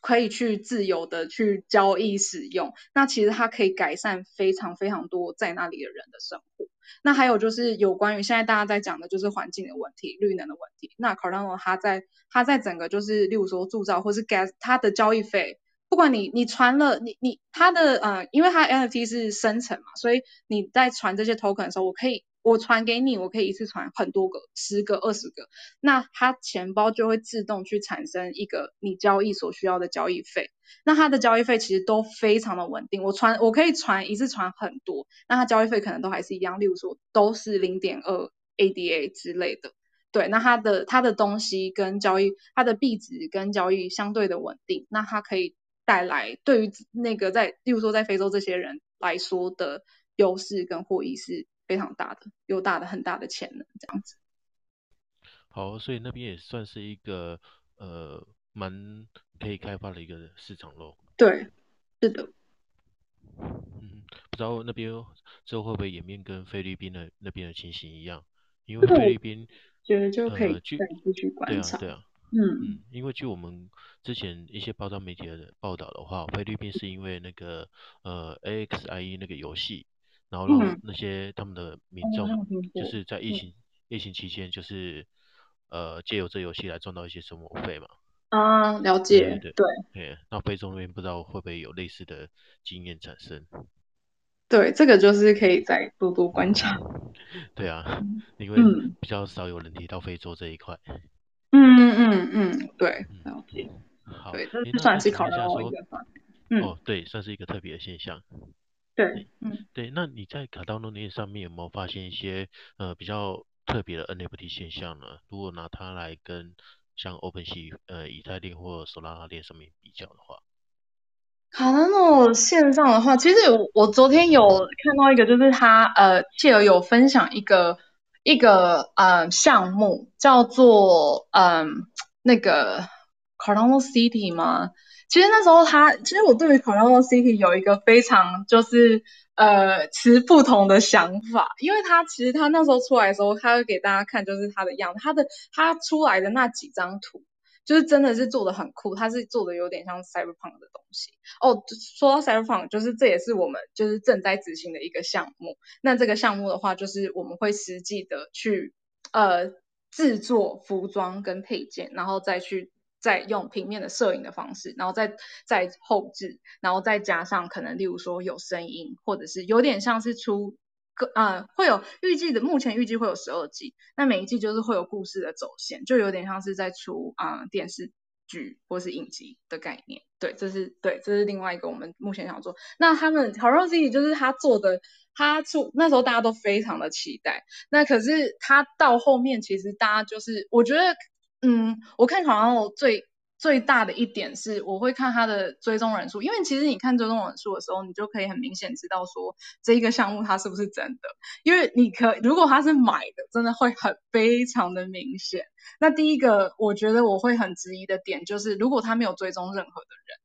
可以去自由的去交易使用。那其实它可以改善非常非常多在那里的人的生活。那还有就是有关于现在大家在讲的就是环境的问题、绿能的问题。那 Cardano 它在它在整个就是例如说铸造或是 Gas 它的交易费。不管你你传了你你它的呃，因为它 NFT 是生成嘛，所以你在传这些 token 的时候，我可以我传给你，我可以一次传很多个，十个、二十个，那它钱包就会自动去产生一个你交易所需要的交易费。那它的交易费其实都非常的稳定，我传我可以传一次传很多，那它交易费可能都还是一样，例如说都是零点二 ADA 之类的。对，那它的它的东西跟交易，它的币值跟交易相对的稳定，那它可以。带来对于那个在，例如说在非洲这些人来说的优势跟获益是非常大的，有大的很大的潜能这样子。好，所以那边也算是一个呃蛮可以开发的一个市场喽。对，是的。嗯，不知道那边之后会不会演变跟菲律宾的那边的情形一样？因为菲律宾觉得就可以再继续观察。对啊，对啊。嗯嗯，因为据我们之前一些报道媒体的报道的话，菲律宾是因为那个呃 AXIE 那个游戏，然后让那些他们的民众就是在疫情、嗯、疫情期间就是呃借由这游戏来赚到一些生活费嘛。啊，了解，对对。那非洲那边不知道会不会有类似的经验产生？对，这个就是可以再多多观察。*laughs* 对啊，因为比较少有人提到非洲这一块。嗯嗯嗯嗯，对，了解。好，对，这算是考虑到一个方面。哦，对，算是一个特别的现象。对，嗯，对，那你在卡到诺链上面有没有发现一些呃比较特别的 NFT 现象呢？如果拿它来跟像 OpenSea 呃以太链或 Solana 链上面比较的话，卡到诺线上的话，其实我我昨天有看到一个，就是他呃，企鹅有分享一个。一个呃项目叫做嗯、呃、那个 Cardano City 吗？其实那时候他，其实我对于 Cardano City 有一个非常就是呃持不同的想法，因为他其实他那时候出来的时候，他会给大家看就是他的样子，他的他出来的那几张图。就是真的是做的很酷，它是做的有点像 Cyberpunk 的东西哦。说到 Cyberpunk，就是这也是我们就是正在执行的一个项目。那这个项目的话，就是我们会实际的去呃制作服装跟配件，然后再去再用平面的摄影的方式，然后再再后置，然后再加上可能例如说有声音，或者是有点像是出。个呃会有预计的，目前预计会有十二季，那每一季就是会有故事的走线，就有点像是在出啊、呃、电视剧或是影集的概念。对，这是对，这是另外一个我们目前想做。那他们 Cardano City 就是他做的，他出那时候大家都非常的期待。那可是他到后面其实大家就是，我觉得，嗯，我看好像我最。最大的一点是，我会看他的追踪人数，因为其实你看追踪人数的时候，你就可以很明显知道说这一个项目它是不是真的，因为你可如果它是买的，真的会很非常的明显。那第一个我觉得我会很质疑的点就是，如果他没有追踪任何的人，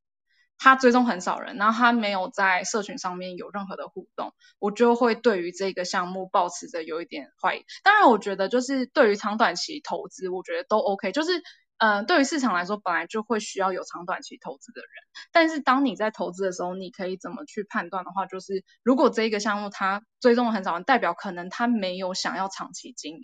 他追踪很少人，然后他没有在社群上面有任何的互动，我就会对于这个项目抱持着有一点怀疑。当然，我觉得就是对于长短期投资，我觉得都 OK，就是。嗯、呃，对于市场来说，本来就会需要有长短期投资的人。但是当你在投资的时候，你可以怎么去判断的话，就是如果这一个项目它追踪很少人，代表可能他没有想要长期经营，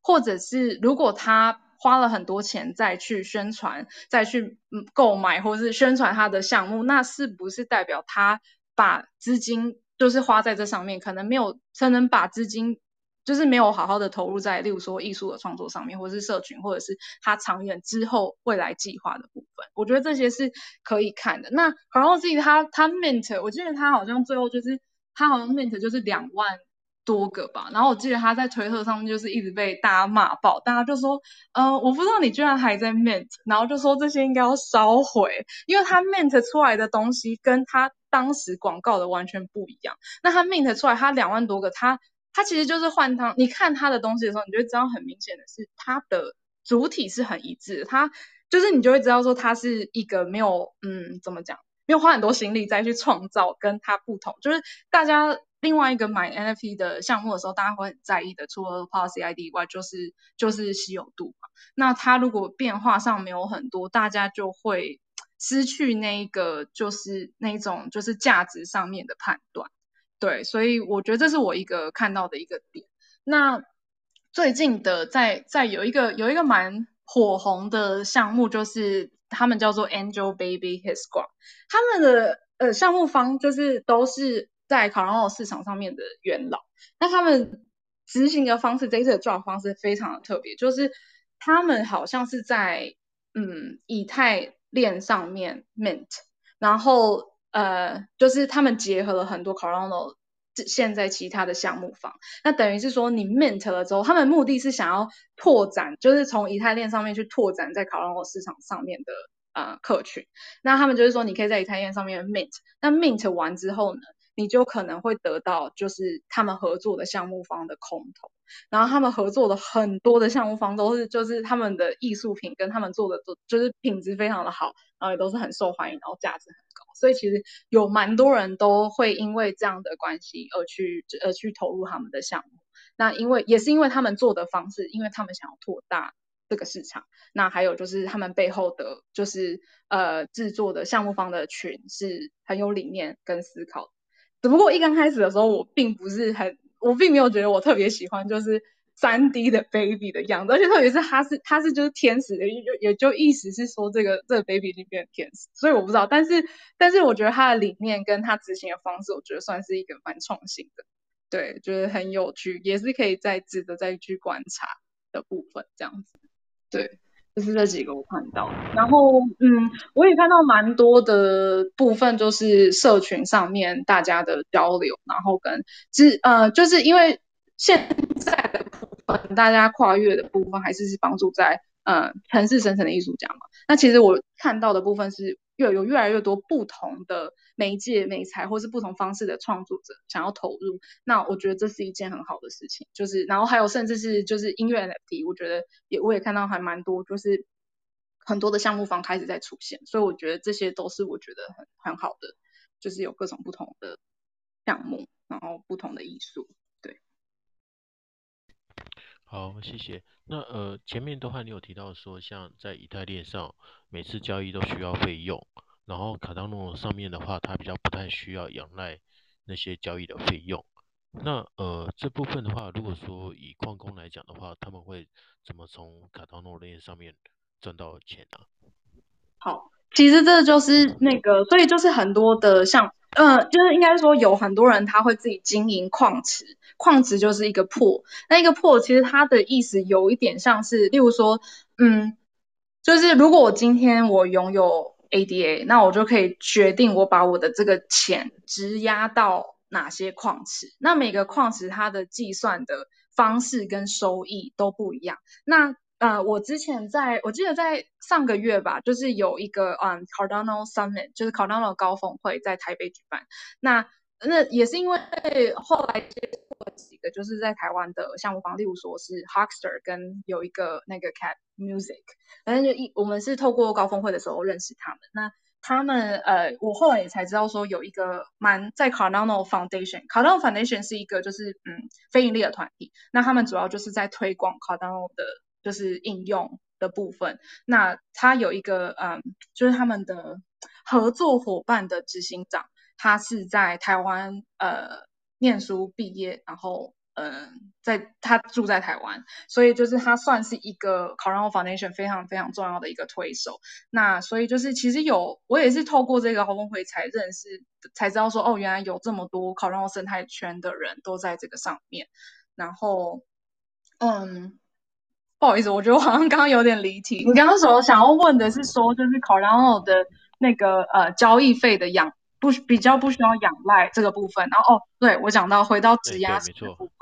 或者是如果他花了很多钱再去宣传、再去购买或是宣传他的项目，那是不是代表他把资金就是花在这上面，可能没有才能把资金。就是没有好好的投入在，例如说艺术的创作上面，或是社群，或者是他长远之后未来计划的部分，我觉得这些是可以看的。那 Cardano 自己他他 mint，我记得他好像最后就是他好像 mint 就是两万多个吧。然后我记得他在推特上面就是一直被大家骂爆，大家就说，呃，我不知道你居然还在 mint，然后就说这些应该要烧毁，因为他 mint 出来的东西跟他当时广告的完全不一样。那他 mint 出来，他两万多个，他他其实就是换汤。你看他的东西的时候，你就会知道很明显的是他的主体是很一致，他就是你就会知道说他是一个没有嗯怎么讲。没有花很多心力再去创造跟它不同，就是大家另外一个买 NFT 的项目的时候，大家会很在意的，除了 Policy ID 以外，就是就是稀有度嘛。那它如果变化上没有很多，大家就会失去那一个就是那种就是价值上面的判断。对，所以我觉得这是我一个看到的一个点。那最近的在在有一个有一个蛮火红的项目就是。他们叫做 Angel Baby His Squad，他们的呃项目方就是都是在 Cardano 市场上面的元老。那他们执行的方式，这一次的 drop 方式非常的特别，就是他们好像是在嗯以太链上面 mint，然后呃就是他们结合了很多 Cardano 现在其他的项目方，那等于是说你 mint 了之后，他们目的是想要拓展，就是从以太链上面去拓展在考拉沃市场上面的呃客群。那他们就是说，你可以在以太链上面 mint，那 mint 完之后呢，你就可能会得到就是他们合作的项目方的空投。然后他们合作的很多的项目方都是就是他们的艺术品跟他们做的都就是品质非常的好，然后也都是很受欢迎，然后价值很。所以其实有蛮多人都会因为这样的关系而去而去投入他们的项目。那因为也是因为他们做的方式，因为他们想要拓大这个市场。那还有就是他们背后的就是呃制作的项目方的群是很有理念跟思考。只不过一刚开始的时候，我并不是很，我并没有觉得我特别喜欢就是。三 D 的 baby 的样子，而且特别是他是他是就是天使，也就也就意思是说这个这个 baby 已经变成天使，所以我不知道，但是但是我觉得他的理念跟他执行的方式，我觉得算是一个蛮创新的，对，就是很有趣，也是可以再值得再去观察的部分，这样子，对，就是这几个我看到，然后嗯，我也看到蛮多的部分，就是社群上面大家的交流，然后跟之呃，就是因为。现在的大家跨越的部分还是是帮助在呃城市生成的艺术家嘛。那其实我看到的部分是越有越来越多不同的媒介、媒材或是不同方式的创作者想要投入。那我觉得这是一件很好的事情。就是然后还有甚至是就是音乐 NFT，我觉得也我也看到还蛮多，就是很多的项目方开始在出现。所以我觉得这些都是我觉得很很好的，就是有各种不同的项目，然后不同的艺术。好，谢谢。那呃，前面的话你有提到说，像在以太链上，每次交易都需要费用，然后卡当诺上面的话，它比较不太需要仰赖那些交易的费用。那呃，这部分的话，如果说以矿工来讲的话，他们会怎么从卡当诺链上面赚到钱呢？好，其实这就是那个，所以就是很多的像。嗯、呃，就是应该说有很多人他会自己经营矿池，矿池就是一个破那一个破其实它的意思有一点像是，例如说，嗯，就是如果我今天我拥有 ADA，那我就可以决定我把我的这个钱质押到哪些矿池，那每个矿池它的计算的方式跟收益都不一样，那。呃，我之前在我记得在上个月吧，就是有一个嗯 Cardano Summit，就是 Cardano 高峰会在台北举办。那那也是因为后来接触了几个就是在台湾的项目方，例如说是 Huckster 跟有一个那个 Cat Music，反正就一我们是透过高峰会的时候认识他们。那他们呃，我后来也才知道说有一个蛮在 Cardano Foundation，Cardano Foundation 是一个就是嗯非盈利的团体，那他们主要就是在推广 Cardano 的。就是应用的部分，那他有一个嗯，就是他们的合作伙伴的执行长，他是在台湾呃念书毕业，然后嗯，在他住在台湾，所以就是他算是一个 Cardano Foundation 非常非常重要的一个推手。那所以就是其实有我也是透过这个高峰会才认识，才知道说哦，原来有这么多 Cardano 生态圈的人都在这个上面，然后嗯。不好意思，我觉得我好像刚刚有点离题。*laughs* 你刚刚所想要问的是说，就是 Cardano 的那个呃交易费的养不比较不需要仰赖这个部分。然后哦，对我讲到回到质押池的部分，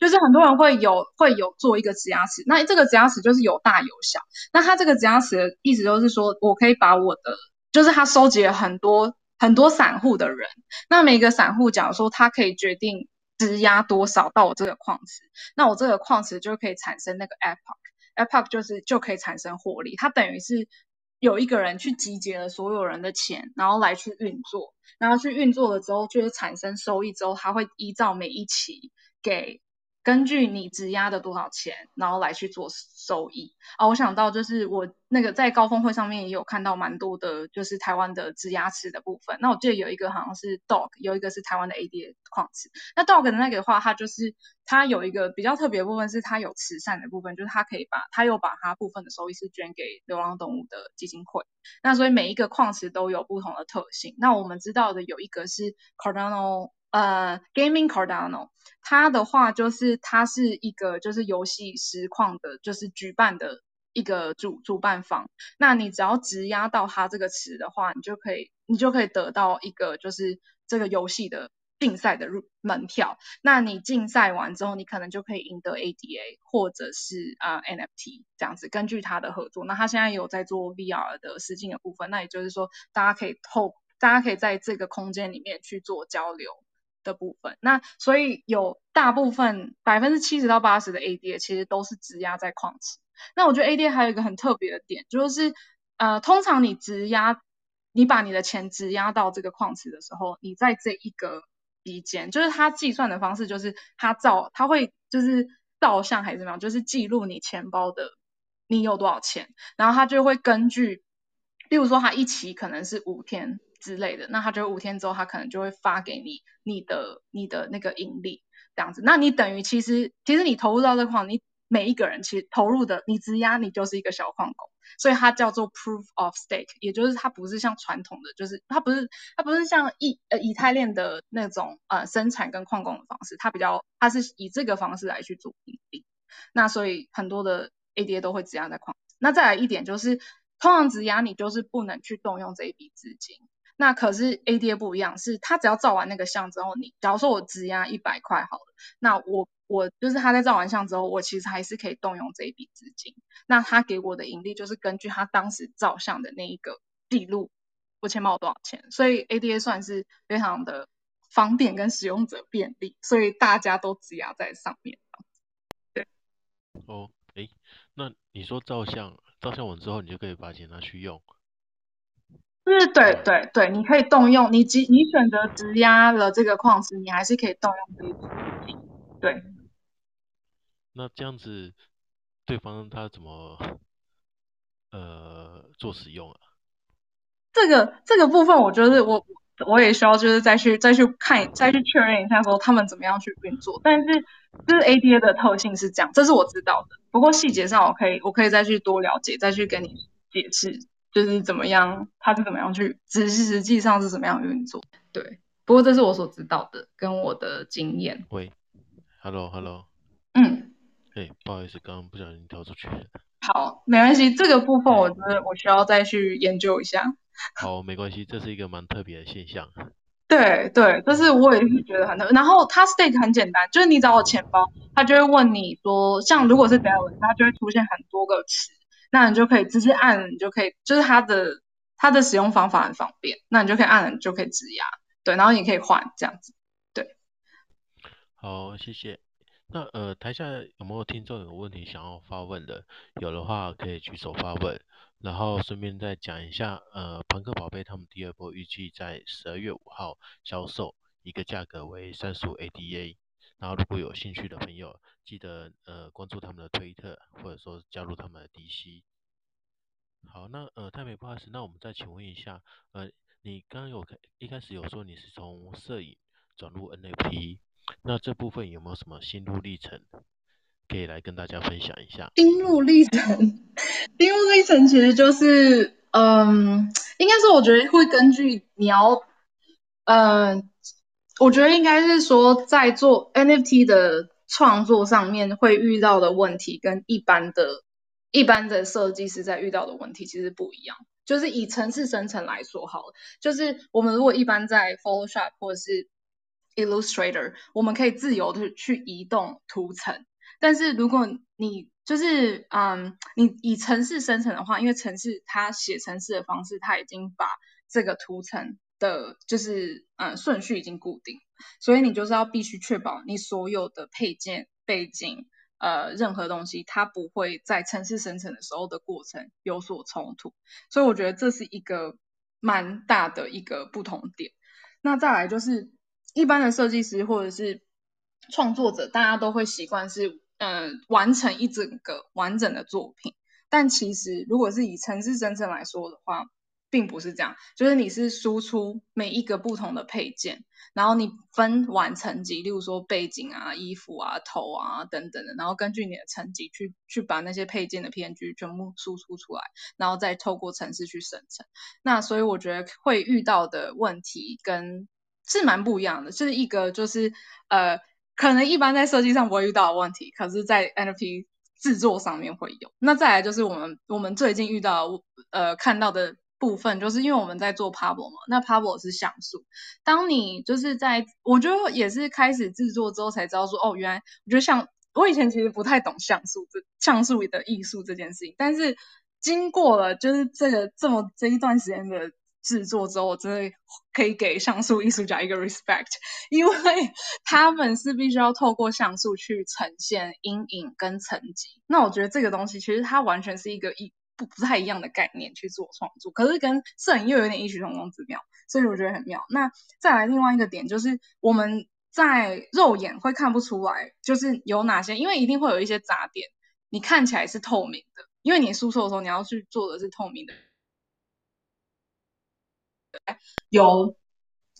就是很多人会有会有做一个质押池，那这个质押池就是有大有小。那它这个质押池的意思就是说我可以把我的，就是它收集了很多很多散户的人，那每个散户假如说他可以决定质押多少到我这个矿池，那我这个矿池就可以产生那个 epoch，epoch 就是就可以产生获利，它等于是。有一个人去集结了所有人的钱，然后来去运作，然后去运作了之后，就是产生收益之后，他会依照每一期给。根据你质押的多少钱，然后来去做收益啊。我想到就是我那个在高峰会上面也有看到蛮多的，就是台湾的质押池的部分。那我记得有一个好像是 Dog，有一个是台湾的 ADA 矿池。那 Dog 的那个的话，它就是它有一个比较特别的部分，是它有慈善的部分，就是它可以把它又把它部分的收益是捐给流浪动物的基金会。那所以每一个矿池都有不同的特性。那我们知道的有一个是 Cardano。呃，Gaming Cardano，它的话就是它是一个就是游戏实况的，就是举办的一个主主办方。那你只要质押到它这个词的话，你就可以你就可以得到一个就是这个游戏的竞赛的入门票。那你竞赛完之后，你可能就可以赢得 ADA 或者是啊、NFT 这样子。根据它的合作，那它现在有在做 VR 的实境的部分。那也就是说，大家可以透，大家可以在这个空间里面去做交流。的部分，那所以有大部分百分之七十到八十的 ADA 其实都是质押在矿池。那我觉得 ADA 还有一个很特别的点，就是呃，通常你质押，你把你的钱质押到这个矿池的时候，你在这一个笔间，就是它计算的方式，就是它照，它会就是照相还是怎么样，就是记录你钱包的你有多少钱，然后它就会根据，例如说它一期可能是五天。之类的，那他就五天之后，他可能就会发给你你的你的那个盈利这样子。那你等于其实其实你投入到这矿，你每一个人其实投入的，你质押你就是一个小矿工，所以它叫做 proof of stake，也就是它不是像传统的，就是它不是它不是像以呃以太链的那种呃生产跟矿工的方式，它比较它是以这个方式来去做盈利。那所以很多的 ADA 都会质押在矿。那再来一点就是，通常质押你就是不能去动用这一笔资金。那可是 ADA 不一样，是他只要照完那个相之后，你假如说我质押一百块好了，那我我就是他在照完相之后，我其实还是可以动用这一笔资金。那他给我的盈利就是根据他当时照相的那一个记录，我钱包有多少钱。所以 ADA 算是非常的方便跟使用者便利，所以大家都质押在上面。对。哦，诶，那你说照相，照相完之后，你就可以把钱拿去用。是，对对对，你可以动用你即你选择质押了这个矿石，你还是可以动用这一笔。对。那这样子，对方他怎么呃做使用啊？这个这个部分，我觉得我我也需要就是再去再去看再去确认一下，说他们怎么样去运作。但是就是 ADA 的特性是这样，这是我知道的。不过细节上，我可以我可以再去多了解，再去跟你解释。就是怎么样，他是怎么样去，实实际上是怎么样运作？对，不过这是我所知道的，跟我的经验。喂，Hello，Hello，嗯，哎、欸，不好意思，刚刚不小心跳出去。*laughs* 好，没关系，这个部分我觉得我需要再去研究一下。*laughs* 好，没关系，这是一个蛮特别的现象。*laughs* 对对，这是我也是觉得很特别。然后它 stake 很简单，就是你找我钱包，他就会问你说，像如果是 Delaware，它就会出现很多个池。那你就可以直接按，你就可以，就是它的它的使用方法很方便，那你就可以按，就可以质押，对，然后你可以换这样子，对。好，谢谢。那呃，台下有没有听众有问题想要发问的？有的话可以举手发问，然后顺便再讲一下，呃，庞克宝贝他们第二波预计在十二月五号销售，一个价格为三十五 ADA。然后如果有兴趣的朋友，记得呃关注他们的推特，或者说加入他们的 DC。好，那呃太美不好意思，那我们再请问一下，呃你刚刚有开一开始有说你是从摄影转入 NFT，那这部分有没有什么心路历程可以来跟大家分享一下？心路历程，心路历程其实就是嗯，应该是我觉得会根据你要嗯。我觉得应该是说，在做 NFT 的创作上面会遇到的问题，跟一般的、一般的设计师在遇到的问题其实不一样。就是以城市生成来说好了，就是我们如果一般在 Photoshop 或者是 Illustrator，我们可以自由的去移动图层。但是如果你就是嗯，你以城市生成的话，因为城市它写城市的方式，它已经把这个图层的，就是嗯顺序已经固定，所以你就是要必须确保你所有的配件、背景。呃，任何东西它不会在城市生成的时候的过程有所冲突，所以我觉得这是一个蛮大的一个不同点。那再来就是一般的设计师或者是创作者，大家都会习惯是嗯、完成一整个完整的作品，但其实如果是以城市生成来说的话，并不是这样，就是你是输出每一个不同的配件，然后你分完层级，例如说背景啊、衣服啊、头啊等等的，然后根据你的层级去去把那些配件的 PNG 全部输出出来，然后再透过程式去生成。那所以我觉得会遇到的问题跟是蛮不一样的，是一个就是呃，可能一般在设计上不会遇到的问题，可是在 NFT 制作上面会有。那再来就是我们我们最近遇到呃看到的。部分就是因为我们在做 Pablo 嘛，那 Pablo 是像素。当你就是在，我觉得也是开始制作之后才知道说，哦，原来我觉得像我以前其实不太懂像素这像素的艺术这件事情，但是经过了就是这个这么这一段时间的制作之后，我真的可以给像素艺术家一个 respect，*laughs* 因为 *laughs* 他们是必须要透过像素去呈现阴影跟层级。那我觉得这个东西其实它完全是一个一。不不太一样的概念去做创作，可是跟摄影又有点异曲同工之妙，所以我觉得很妙。那再来另外一个点就是我们在肉眼会看不出来，就是有哪些，因为一定会有一些杂点，你看起来是透明的，因为你输出的时候你要去做的是透明的，有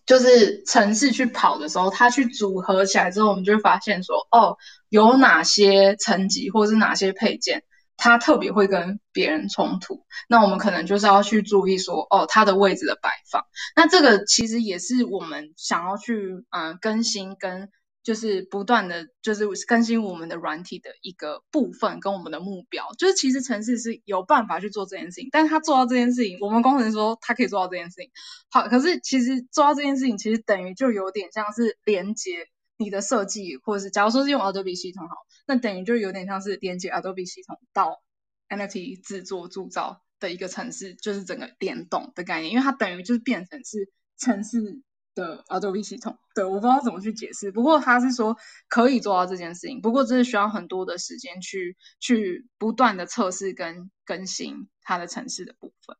就是程式去跑的时候，它去组合起来之后，我们就会发现说，哦，有哪些层级或者是哪些配件。他特别会跟别人冲突，那我们可能就是要去注意说，哦，他的位置的摆放。那这个其实也是我们想要去嗯、更新跟就是不断的就是更新我们的软体的一个部分跟我们的目标。就是其实城市是有办法去做这件事情，但是他做到这件事情，我们工程师说他可以做到这件事情。好，可是其实做到这件事情，其实等于就有点像是连接。你的设计，或者是假如说是用 Adobe 系统好，那等于就有点像是连接 Adobe 系统到 NFT 制作铸造的一个城市，就是整个联动的概念，因为它等于就是变成是城市的 Adobe 系统。对，我不知道怎么去解释，不过他是说可以做到这件事情，不过这是需要很多的时间去去不断的测试跟更新它的城市的部分。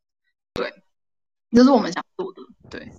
对，这是我们想做的。对。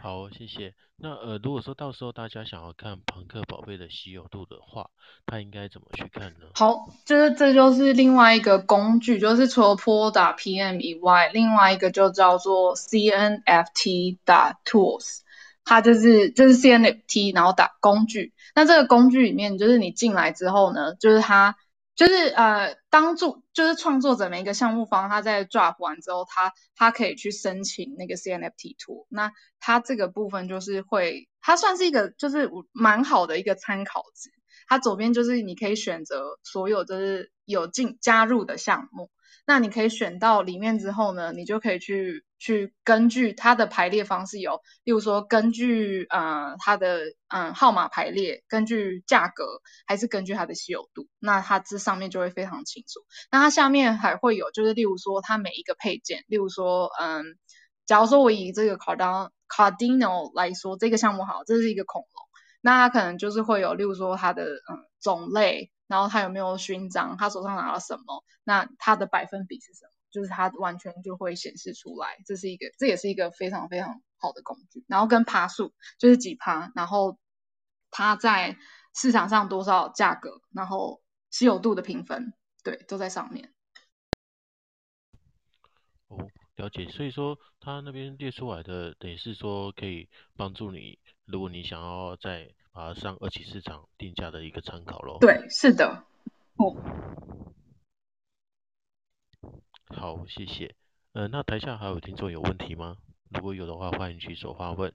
好，谢谢。那呃，如果说到时候大家想要看庞克宝贝的稀有度的话，他应该怎么去看呢？好，就是这就是另外一个工具，就是除了 Pool.pm 以外，另外一个就叫做 CNFT 打 Tools，它就是就是 CNFT，然后打工具。那这个工具里面，就是你进来之后呢，就是它。就是呃，当做就是创作者每一个项目方，他在 drop 完之后，他他可以去申请那个 CNFT 图。那他这个部分就是会，它算是一个就是蛮好的一个参考值。它左边就是你可以选择所有就是有进加入的项目。那你可以选到里面之后呢，你就可以去去根据它的排列方式有，例如说根据呃它的嗯、号码排列，根据价格，还是根据它的稀有度，那它这上面就会非常清楚。那它下面还会有，就是例如说它每一个配件，例如说嗯，假如说我以这个 Cardano Cardino 来说，这个项目好，这是一个恐龙，那它可能就是会有，例如说它的嗯种类。然后他有没有勋章？他手上拿了什么？那他的百分比是什么？就是他完全就会显示出来。这是一个，这也是一个非常非常好的工具。然后跟趴数就是几趴，然后他在市场上多少价格，然后稀有度的评分，对，都在上面。哦，了解。所以说他那边列出来的，等于是说可以帮助你，如果你想要在。啊，上二级市场定价的一个参考喽。对，是的。哦。好，谢谢。呃，那台下还有听众有问题吗？如果有的话，欢迎举手发问。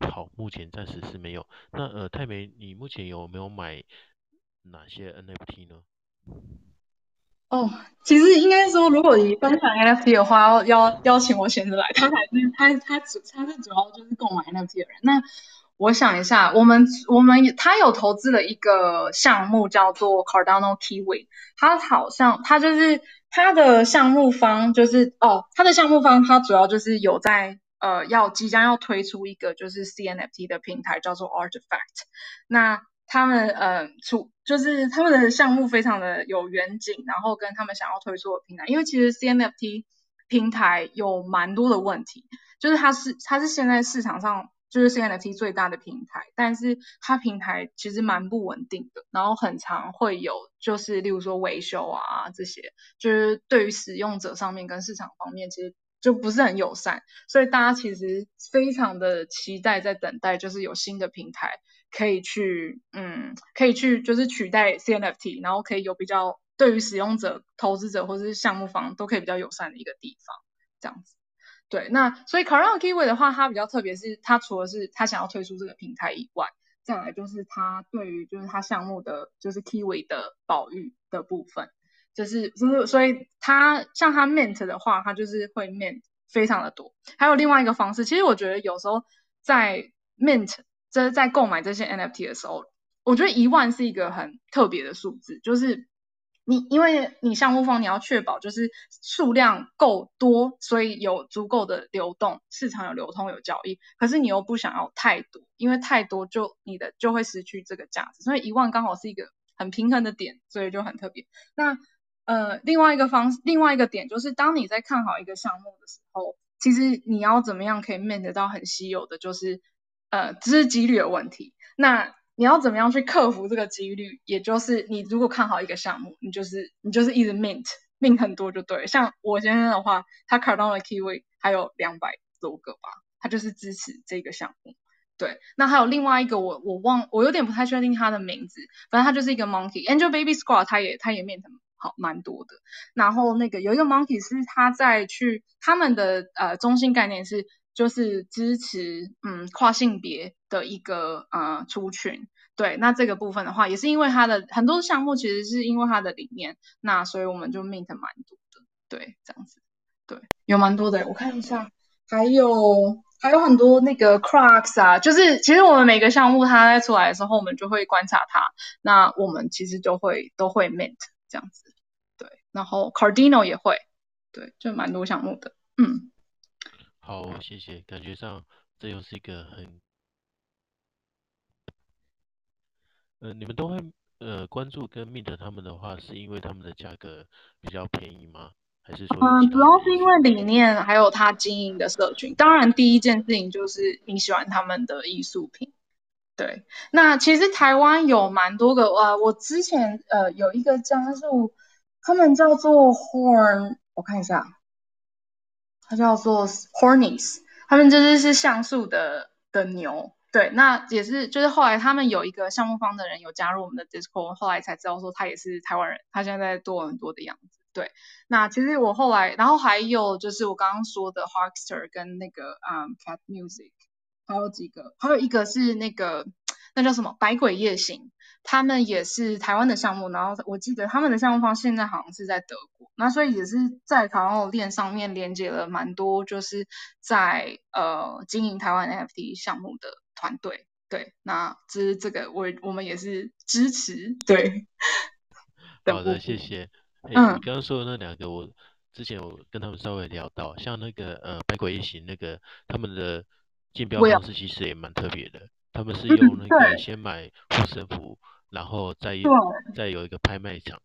好，目前暂时是没有。那呃，泰梅，你目前有没有买哪些 NFT 呢？哦，其实应该说，如果你分享 NFT 的话，要邀邀请我先生来，他才是他他主他是主要就是购买 NFT 的人。那我想一下，我们我们他有投资了一个项目叫做 Cardano Kiwi，他好像他就是他的项目方就是哦，他的项目方他主要就是有在呃要即将要推出一个就是 CNFT 的平台叫做 Artifact，那。他们呃，出就是他们的项目非常的有远景，然后跟他们想要推出的平台，因为其实 CNFT 平台有蛮多的问题，就是它是它是现在市场上就是 CNFT 最大的平台，但是它平台其实蛮不稳定的，然后很常会有就是例如说维修啊这些，就是对于使用者上面跟市场方面其实就不是很友善，所以大家其实非常的期待在等待，就是有新的平台。可以去，嗯，可以去，就是取代 CNFT，然后可以有比较对于使用者、投资者或者是项目方都可以比较友善的一个地方，这样子。对，那所以 Cardano Kiwi 的话，它比较特别，是它除了是它想要推出这个平台以外，再来就是它对于就是它项目的就是 Kiwi 的保育的部分，就是就是所以它像它 Mint 的话，它就是会 Mint 非常的多。还有另外一个方式，其实我觉得有时候在 Mint 这在购买这些 NFT 的时候，我觉得一万是一个很特别的数字，就是你因为你项目方你要确保就是数量够多，所以有足够的流动，市场有流通有交易，可是你又不想要太多，因为太多就你的就会失去这个价值，所以一万刚好是一个很平衡的点，所以就很特别。那呃另外一个方另外一个点就是当你在看好一个项目的时候，其实你要怎么样可以 mint 到很稀有的，就是。呃，只是几率的问题。那你要怎么样去克服这个几率？也就是你如果看好一个项目，你就是你就是一直 mint *laughs* mint 很多就对。像我先生的话，他 Cardano Kiwi 还有两百多个吧，他就是支持这个项目。对，那还有另外一个我我忘我有点不太确定他的名字，反正他就是一个 Monkey Angel Baby Squad，他也他也 mint 好蛮多的。然后那个有一个 Monkey 是他在去他们的呃中心概念是。就是支持嗯跨性别的一个呃族群，对，那这个部分的话，也是因为它的很多项目其实是因为它的理念，那所以我们就 meet 蛮多的，对，这样子，对，有蛮多的，我看一下，还有还有很多那个 Crocs 啊，就是其实我们每个项目它在出来的时候，我们就会观察它，那我们其实就会都会 meet 这样子，对，然后 Cardino 也会，对，就蛮多项目的，嗯。好，谢谢。感觉上这又是一个很，呃，你们都会呃关注跟 Mint 他们的话，是因为他们的价格比较便宜吗？还是说？嗯，主要是因为理念，还有他经营的社群。当然，第一件事情就是你喜欢他们的艺术品。对，那其实台湾有蛮多个，呃，我之前呃有一个加入，他们叫做 Horn，我看一下。它叫做 Hornies，他们就是是像素的的牛，对，那也是就是后来他们有一个项目方的人有加入我们的 Discord，后来才知道说他也是台湾人，他现在在多伦多的样子，对，那其实我后来，然后还有就是我刚刚说的 Harkster 跟那个嗯、Cat Music，还有几个，还有一个是那个那叫什么百鬼夜行。他们也是台湾的项目，然后我记得他们的项目方现在好像是在德国，那所以也是在台湾链上面连接了蛮多，就是在呃经营台湾 NFT 项目的团队。对，那这是这个我我们也是支持。对，*laughs* 好的，谢谢。嗯，你刚刚说的那两个，我之前我跟他们稍微聊到，像那个呃百鬼夜行那个，他们的竞标方式其实也蛮特别的，他们是用那个先买护身符。然后再有再有一个拍卖场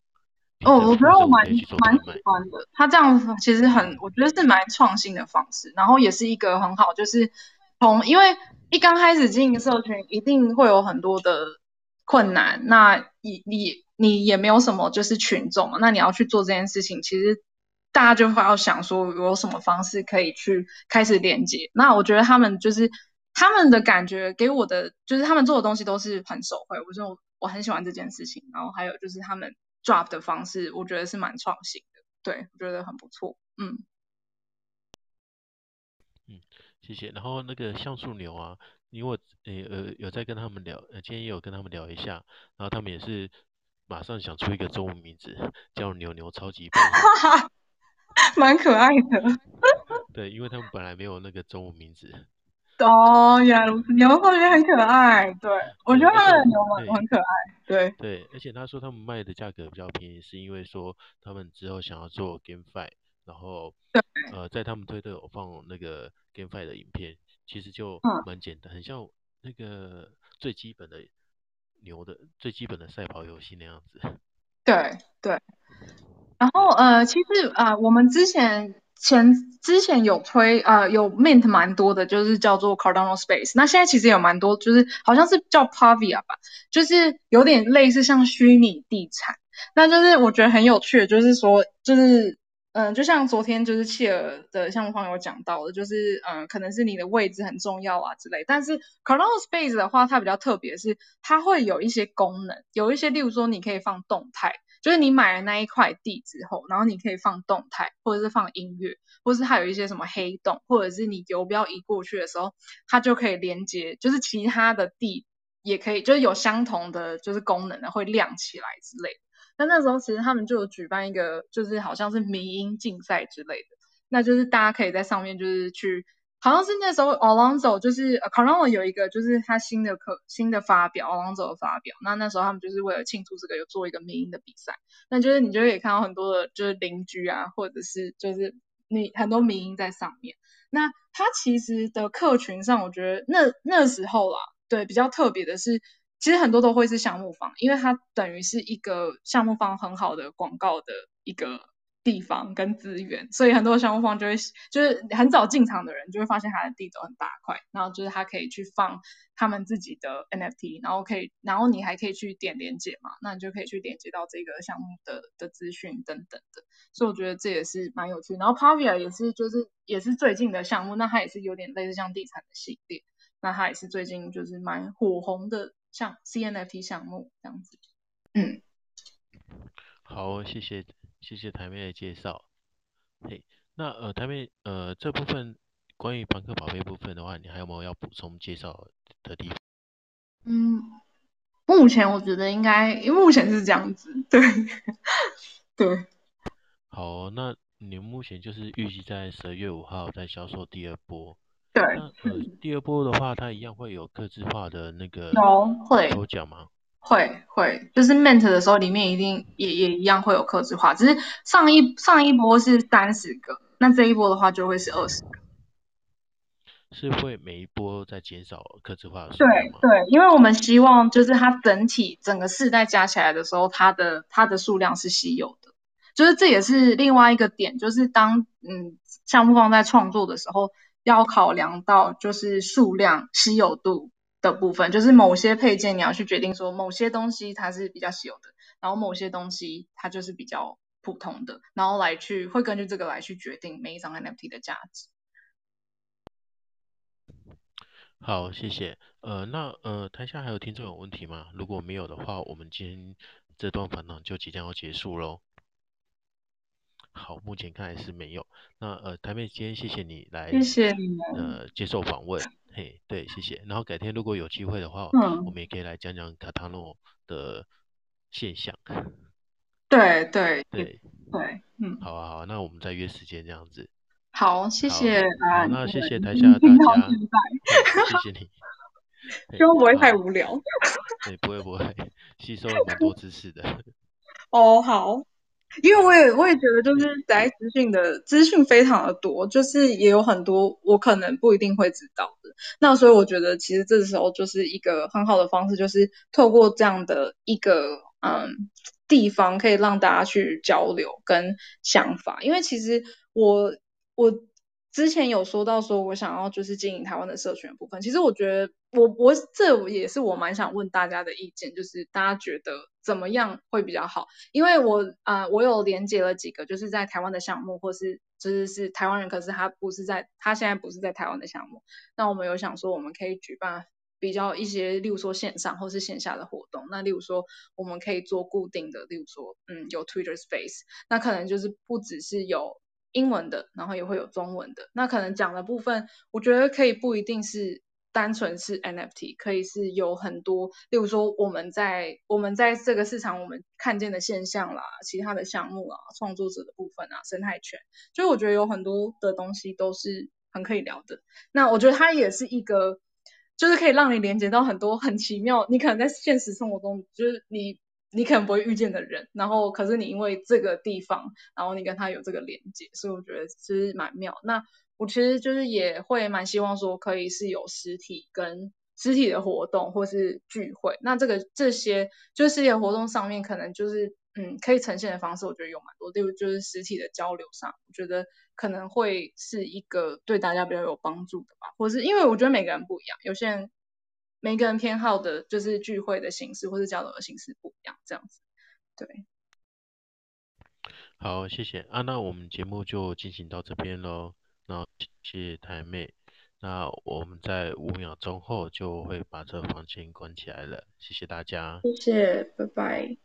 哦，我觉得我蛮蛮喜欢的。他这样其实很，我觉得是蛮创新的方式。然后也是一个很好，就是从因为一刚开始经营社群，一定会有很多的困难。那你你你也没有什么就是群众嘛，那你要去做这件事情，其实大家就会要想说有什么方式可以去开始连接。那我觉得他们就是他们的感觉给我的，就是他们做的东西都是很手绘。我说。我很喜欢这件事情，然后还有就是他们 drop 的方式，我觉得是蛮创新的，对，我觉得很不错，嗯，嗯，谢谢。然后那个像素牛啊，因为我呃呃有在跟他们聊，呃今天也有跟他们聊一下，然后他们也是马上想出一个中文名字，叫牛牛超级杯，蛮可爱的。对，因为他们本来没有那个中文名字。哦，原来如此，牛超级杯很可爱。对，我觉得他们的牛很很可爱。对对，而且他说他们卖的价格比较便宜，是因为说他们之后想要做 GameFi，然后对呃，在他们推特有放那个 GameFi 的影片，其实就蛮简单，嗯、很像那个最基本的牛的最基本的赛跑游戏那样子。对对，然后呃，其实啊、呃，我们之前。前之前有推呃有 mint 蛮多的，就是叫做 Cardano Space。那现在其实有蛮多，就是好像是叫 Pavia 吧，就是有点类似像虚拟地产。那就是我觉得很有趣的，就是说就是嗯、就像昨天就是企鹅的项目方有讲到的，就是嗯、可能是你的位置很重要啊之类。但是 Cardano Space 的话，它比较特别是它会有一些功能，有一些例如说你可以放动态。就是你买了那一块地之后，然后你可以放动态，或者是放音乐，或者是它有一些什么黑洞，或者是你游标移过去的时候，它就可以连接，就是其他的地也可以，就是有相同的就是功能的会亮起来之类的。那那时候其实他们就有举办一个，就是好像是迷音竞赛之类的，那就是大家可以在上面就是去。好像是那时候，Alonzo 就是 c a r o n o 有一个就是他新的课新的发表，Alonzo 的发表。那那时候他们就是为了庆祝这个，有做一个民音的比赛。那就是你就可以看到很多的，就是邻居啊，或者是就是你很多民音在上面。那他其实的客群上，我觉得那那时候啦，对，比较特别的是，其实很多都会是项目方，因为它等于是一个项目方很好的广告的一个。地方跟资源，所以很多项目方就会就是很早进场的人就会发现他的地都很大块，然后就是他可以去放他们自己的 NFT，然后可以，然后你还可以去点连接嘛，那你就可以去连接到这个项目的的资讯等等的，所以我觉得这也是蛮有趣。然后 Pavia 也是就是也是最近的项目，那它也是有点类似像地产的系列，那它也是最近就是蛮火红的像 CNFT 项目这样子。嗯，好，谢谢。谢谢台妹的介绍。嘿，那呃，台妹呃，这部分关于庞克宝贝部分的话，你还有没有要补充介绍的地方？嗯，目前我觉得应该，目前是这样子，对，*laughs* 对。好，那你目前就是预计在十二月五号在销售第二波。对。那呃，第二波的话，它一样会有客制化的那个会抽奖吗？会会，就是 mint 的时候，里面一定也也一样会有克制化，只是上一上一波是三十个，那这一波的话就会是二十个。是会每一波在减少克制化的数量吗？对对，因为我们希望就是它整体整个世代加起来的时候，它的它的数量是稀有的，就是这也是另外一个点，就是当嗯项目方在创作的时候，要考量到就是数量稀有度。的部分就是某些配件，你要去决定说某些东西它是比较稀有的，然后某些东西它就是比较普通的，然后来去会根据这个来去决定每一张 NFT 的价值。好，谢谢。呃，那呃，台下还有听众有问题吗？如果没有的话，我们今天这段访谈就即将要结束喽。好，目前看来是没有。那呃，台妹今天谢谢你来，谢谢你们，呃，接受访问。嘿，对，谢谢。然后改天如果有机会的话，嗯，我们也可以来讲讲卡塔诺的现象。对对对对，嗯，好啊好啊，那我们再约时间这样子。好，谢谢啊，那谢谢台下大家，谢谢你。*laughs* 希望不会太无聊。对，不会不会，*laughs* 吸收了蛮多知识的。哦，好。因为我也我也觉得，就是在资讯的资讯非常的多，就是也有很多我可能不一定会知道的。那所以我觉得，其实这时候就是一个很好的方式，就是透过这样的一个嗯地方，可以让大家去交流跟想法。因为其实我我之前有说到，说我想要就是经营台湾的社群部分。其实我觉得。我我这也是我蛮想问大家的意见，就是大家觉得怎么样会比较好？因为我啊、我有连接了几个就是在台湾的项目，或是就是是台湾人，可是他不是在，他现在不是在台湾的项目。那我们有想说，我们可以举办比较一些，例如说线上或是线下的活动。那例如说，我们可以做固定的，例如说，嗯，有 Twitter Space，那可能就是不只是有英文的，然后也会有中文的。那可能讲的部分，我觉得可以不一定是。单纯是 NFT，可以是有很多，例如说我们在我们在这个市场我们看见的现象啦，其他的项目啊，创作者的部分啊，生态圈，就我觉得有很多的东西都是很可以聊的。那我觉得它也是一个，就是可以让你连接到很多很奇妙，你可能在现实生活中就是你你可能不会遇见的人，然后可是你因为这个地方，然后你跟他有这个连接，所以我觉得其实蛮妙。那我其实就是也会蛮希望说可以是有实体跟实体的活动或是聚会，那这个这些就是实体活动上面可能就是嗯可以呈现的方式，我觉得有蛮多，例如就是实体的交流上，我觉得可能会是一个对大家比较有帮助的吧，或是因为我觉得每个人不一样，有些人每个人偏好的就是聚会的形式或是交流的形式不一样，这样子，对。好，谢谢啊，那我们节目就进行到这边喽。谢谢台妹，那我们在五秒钟后就会把这房间关起来了，谢谢大家，谢谢，拜拜。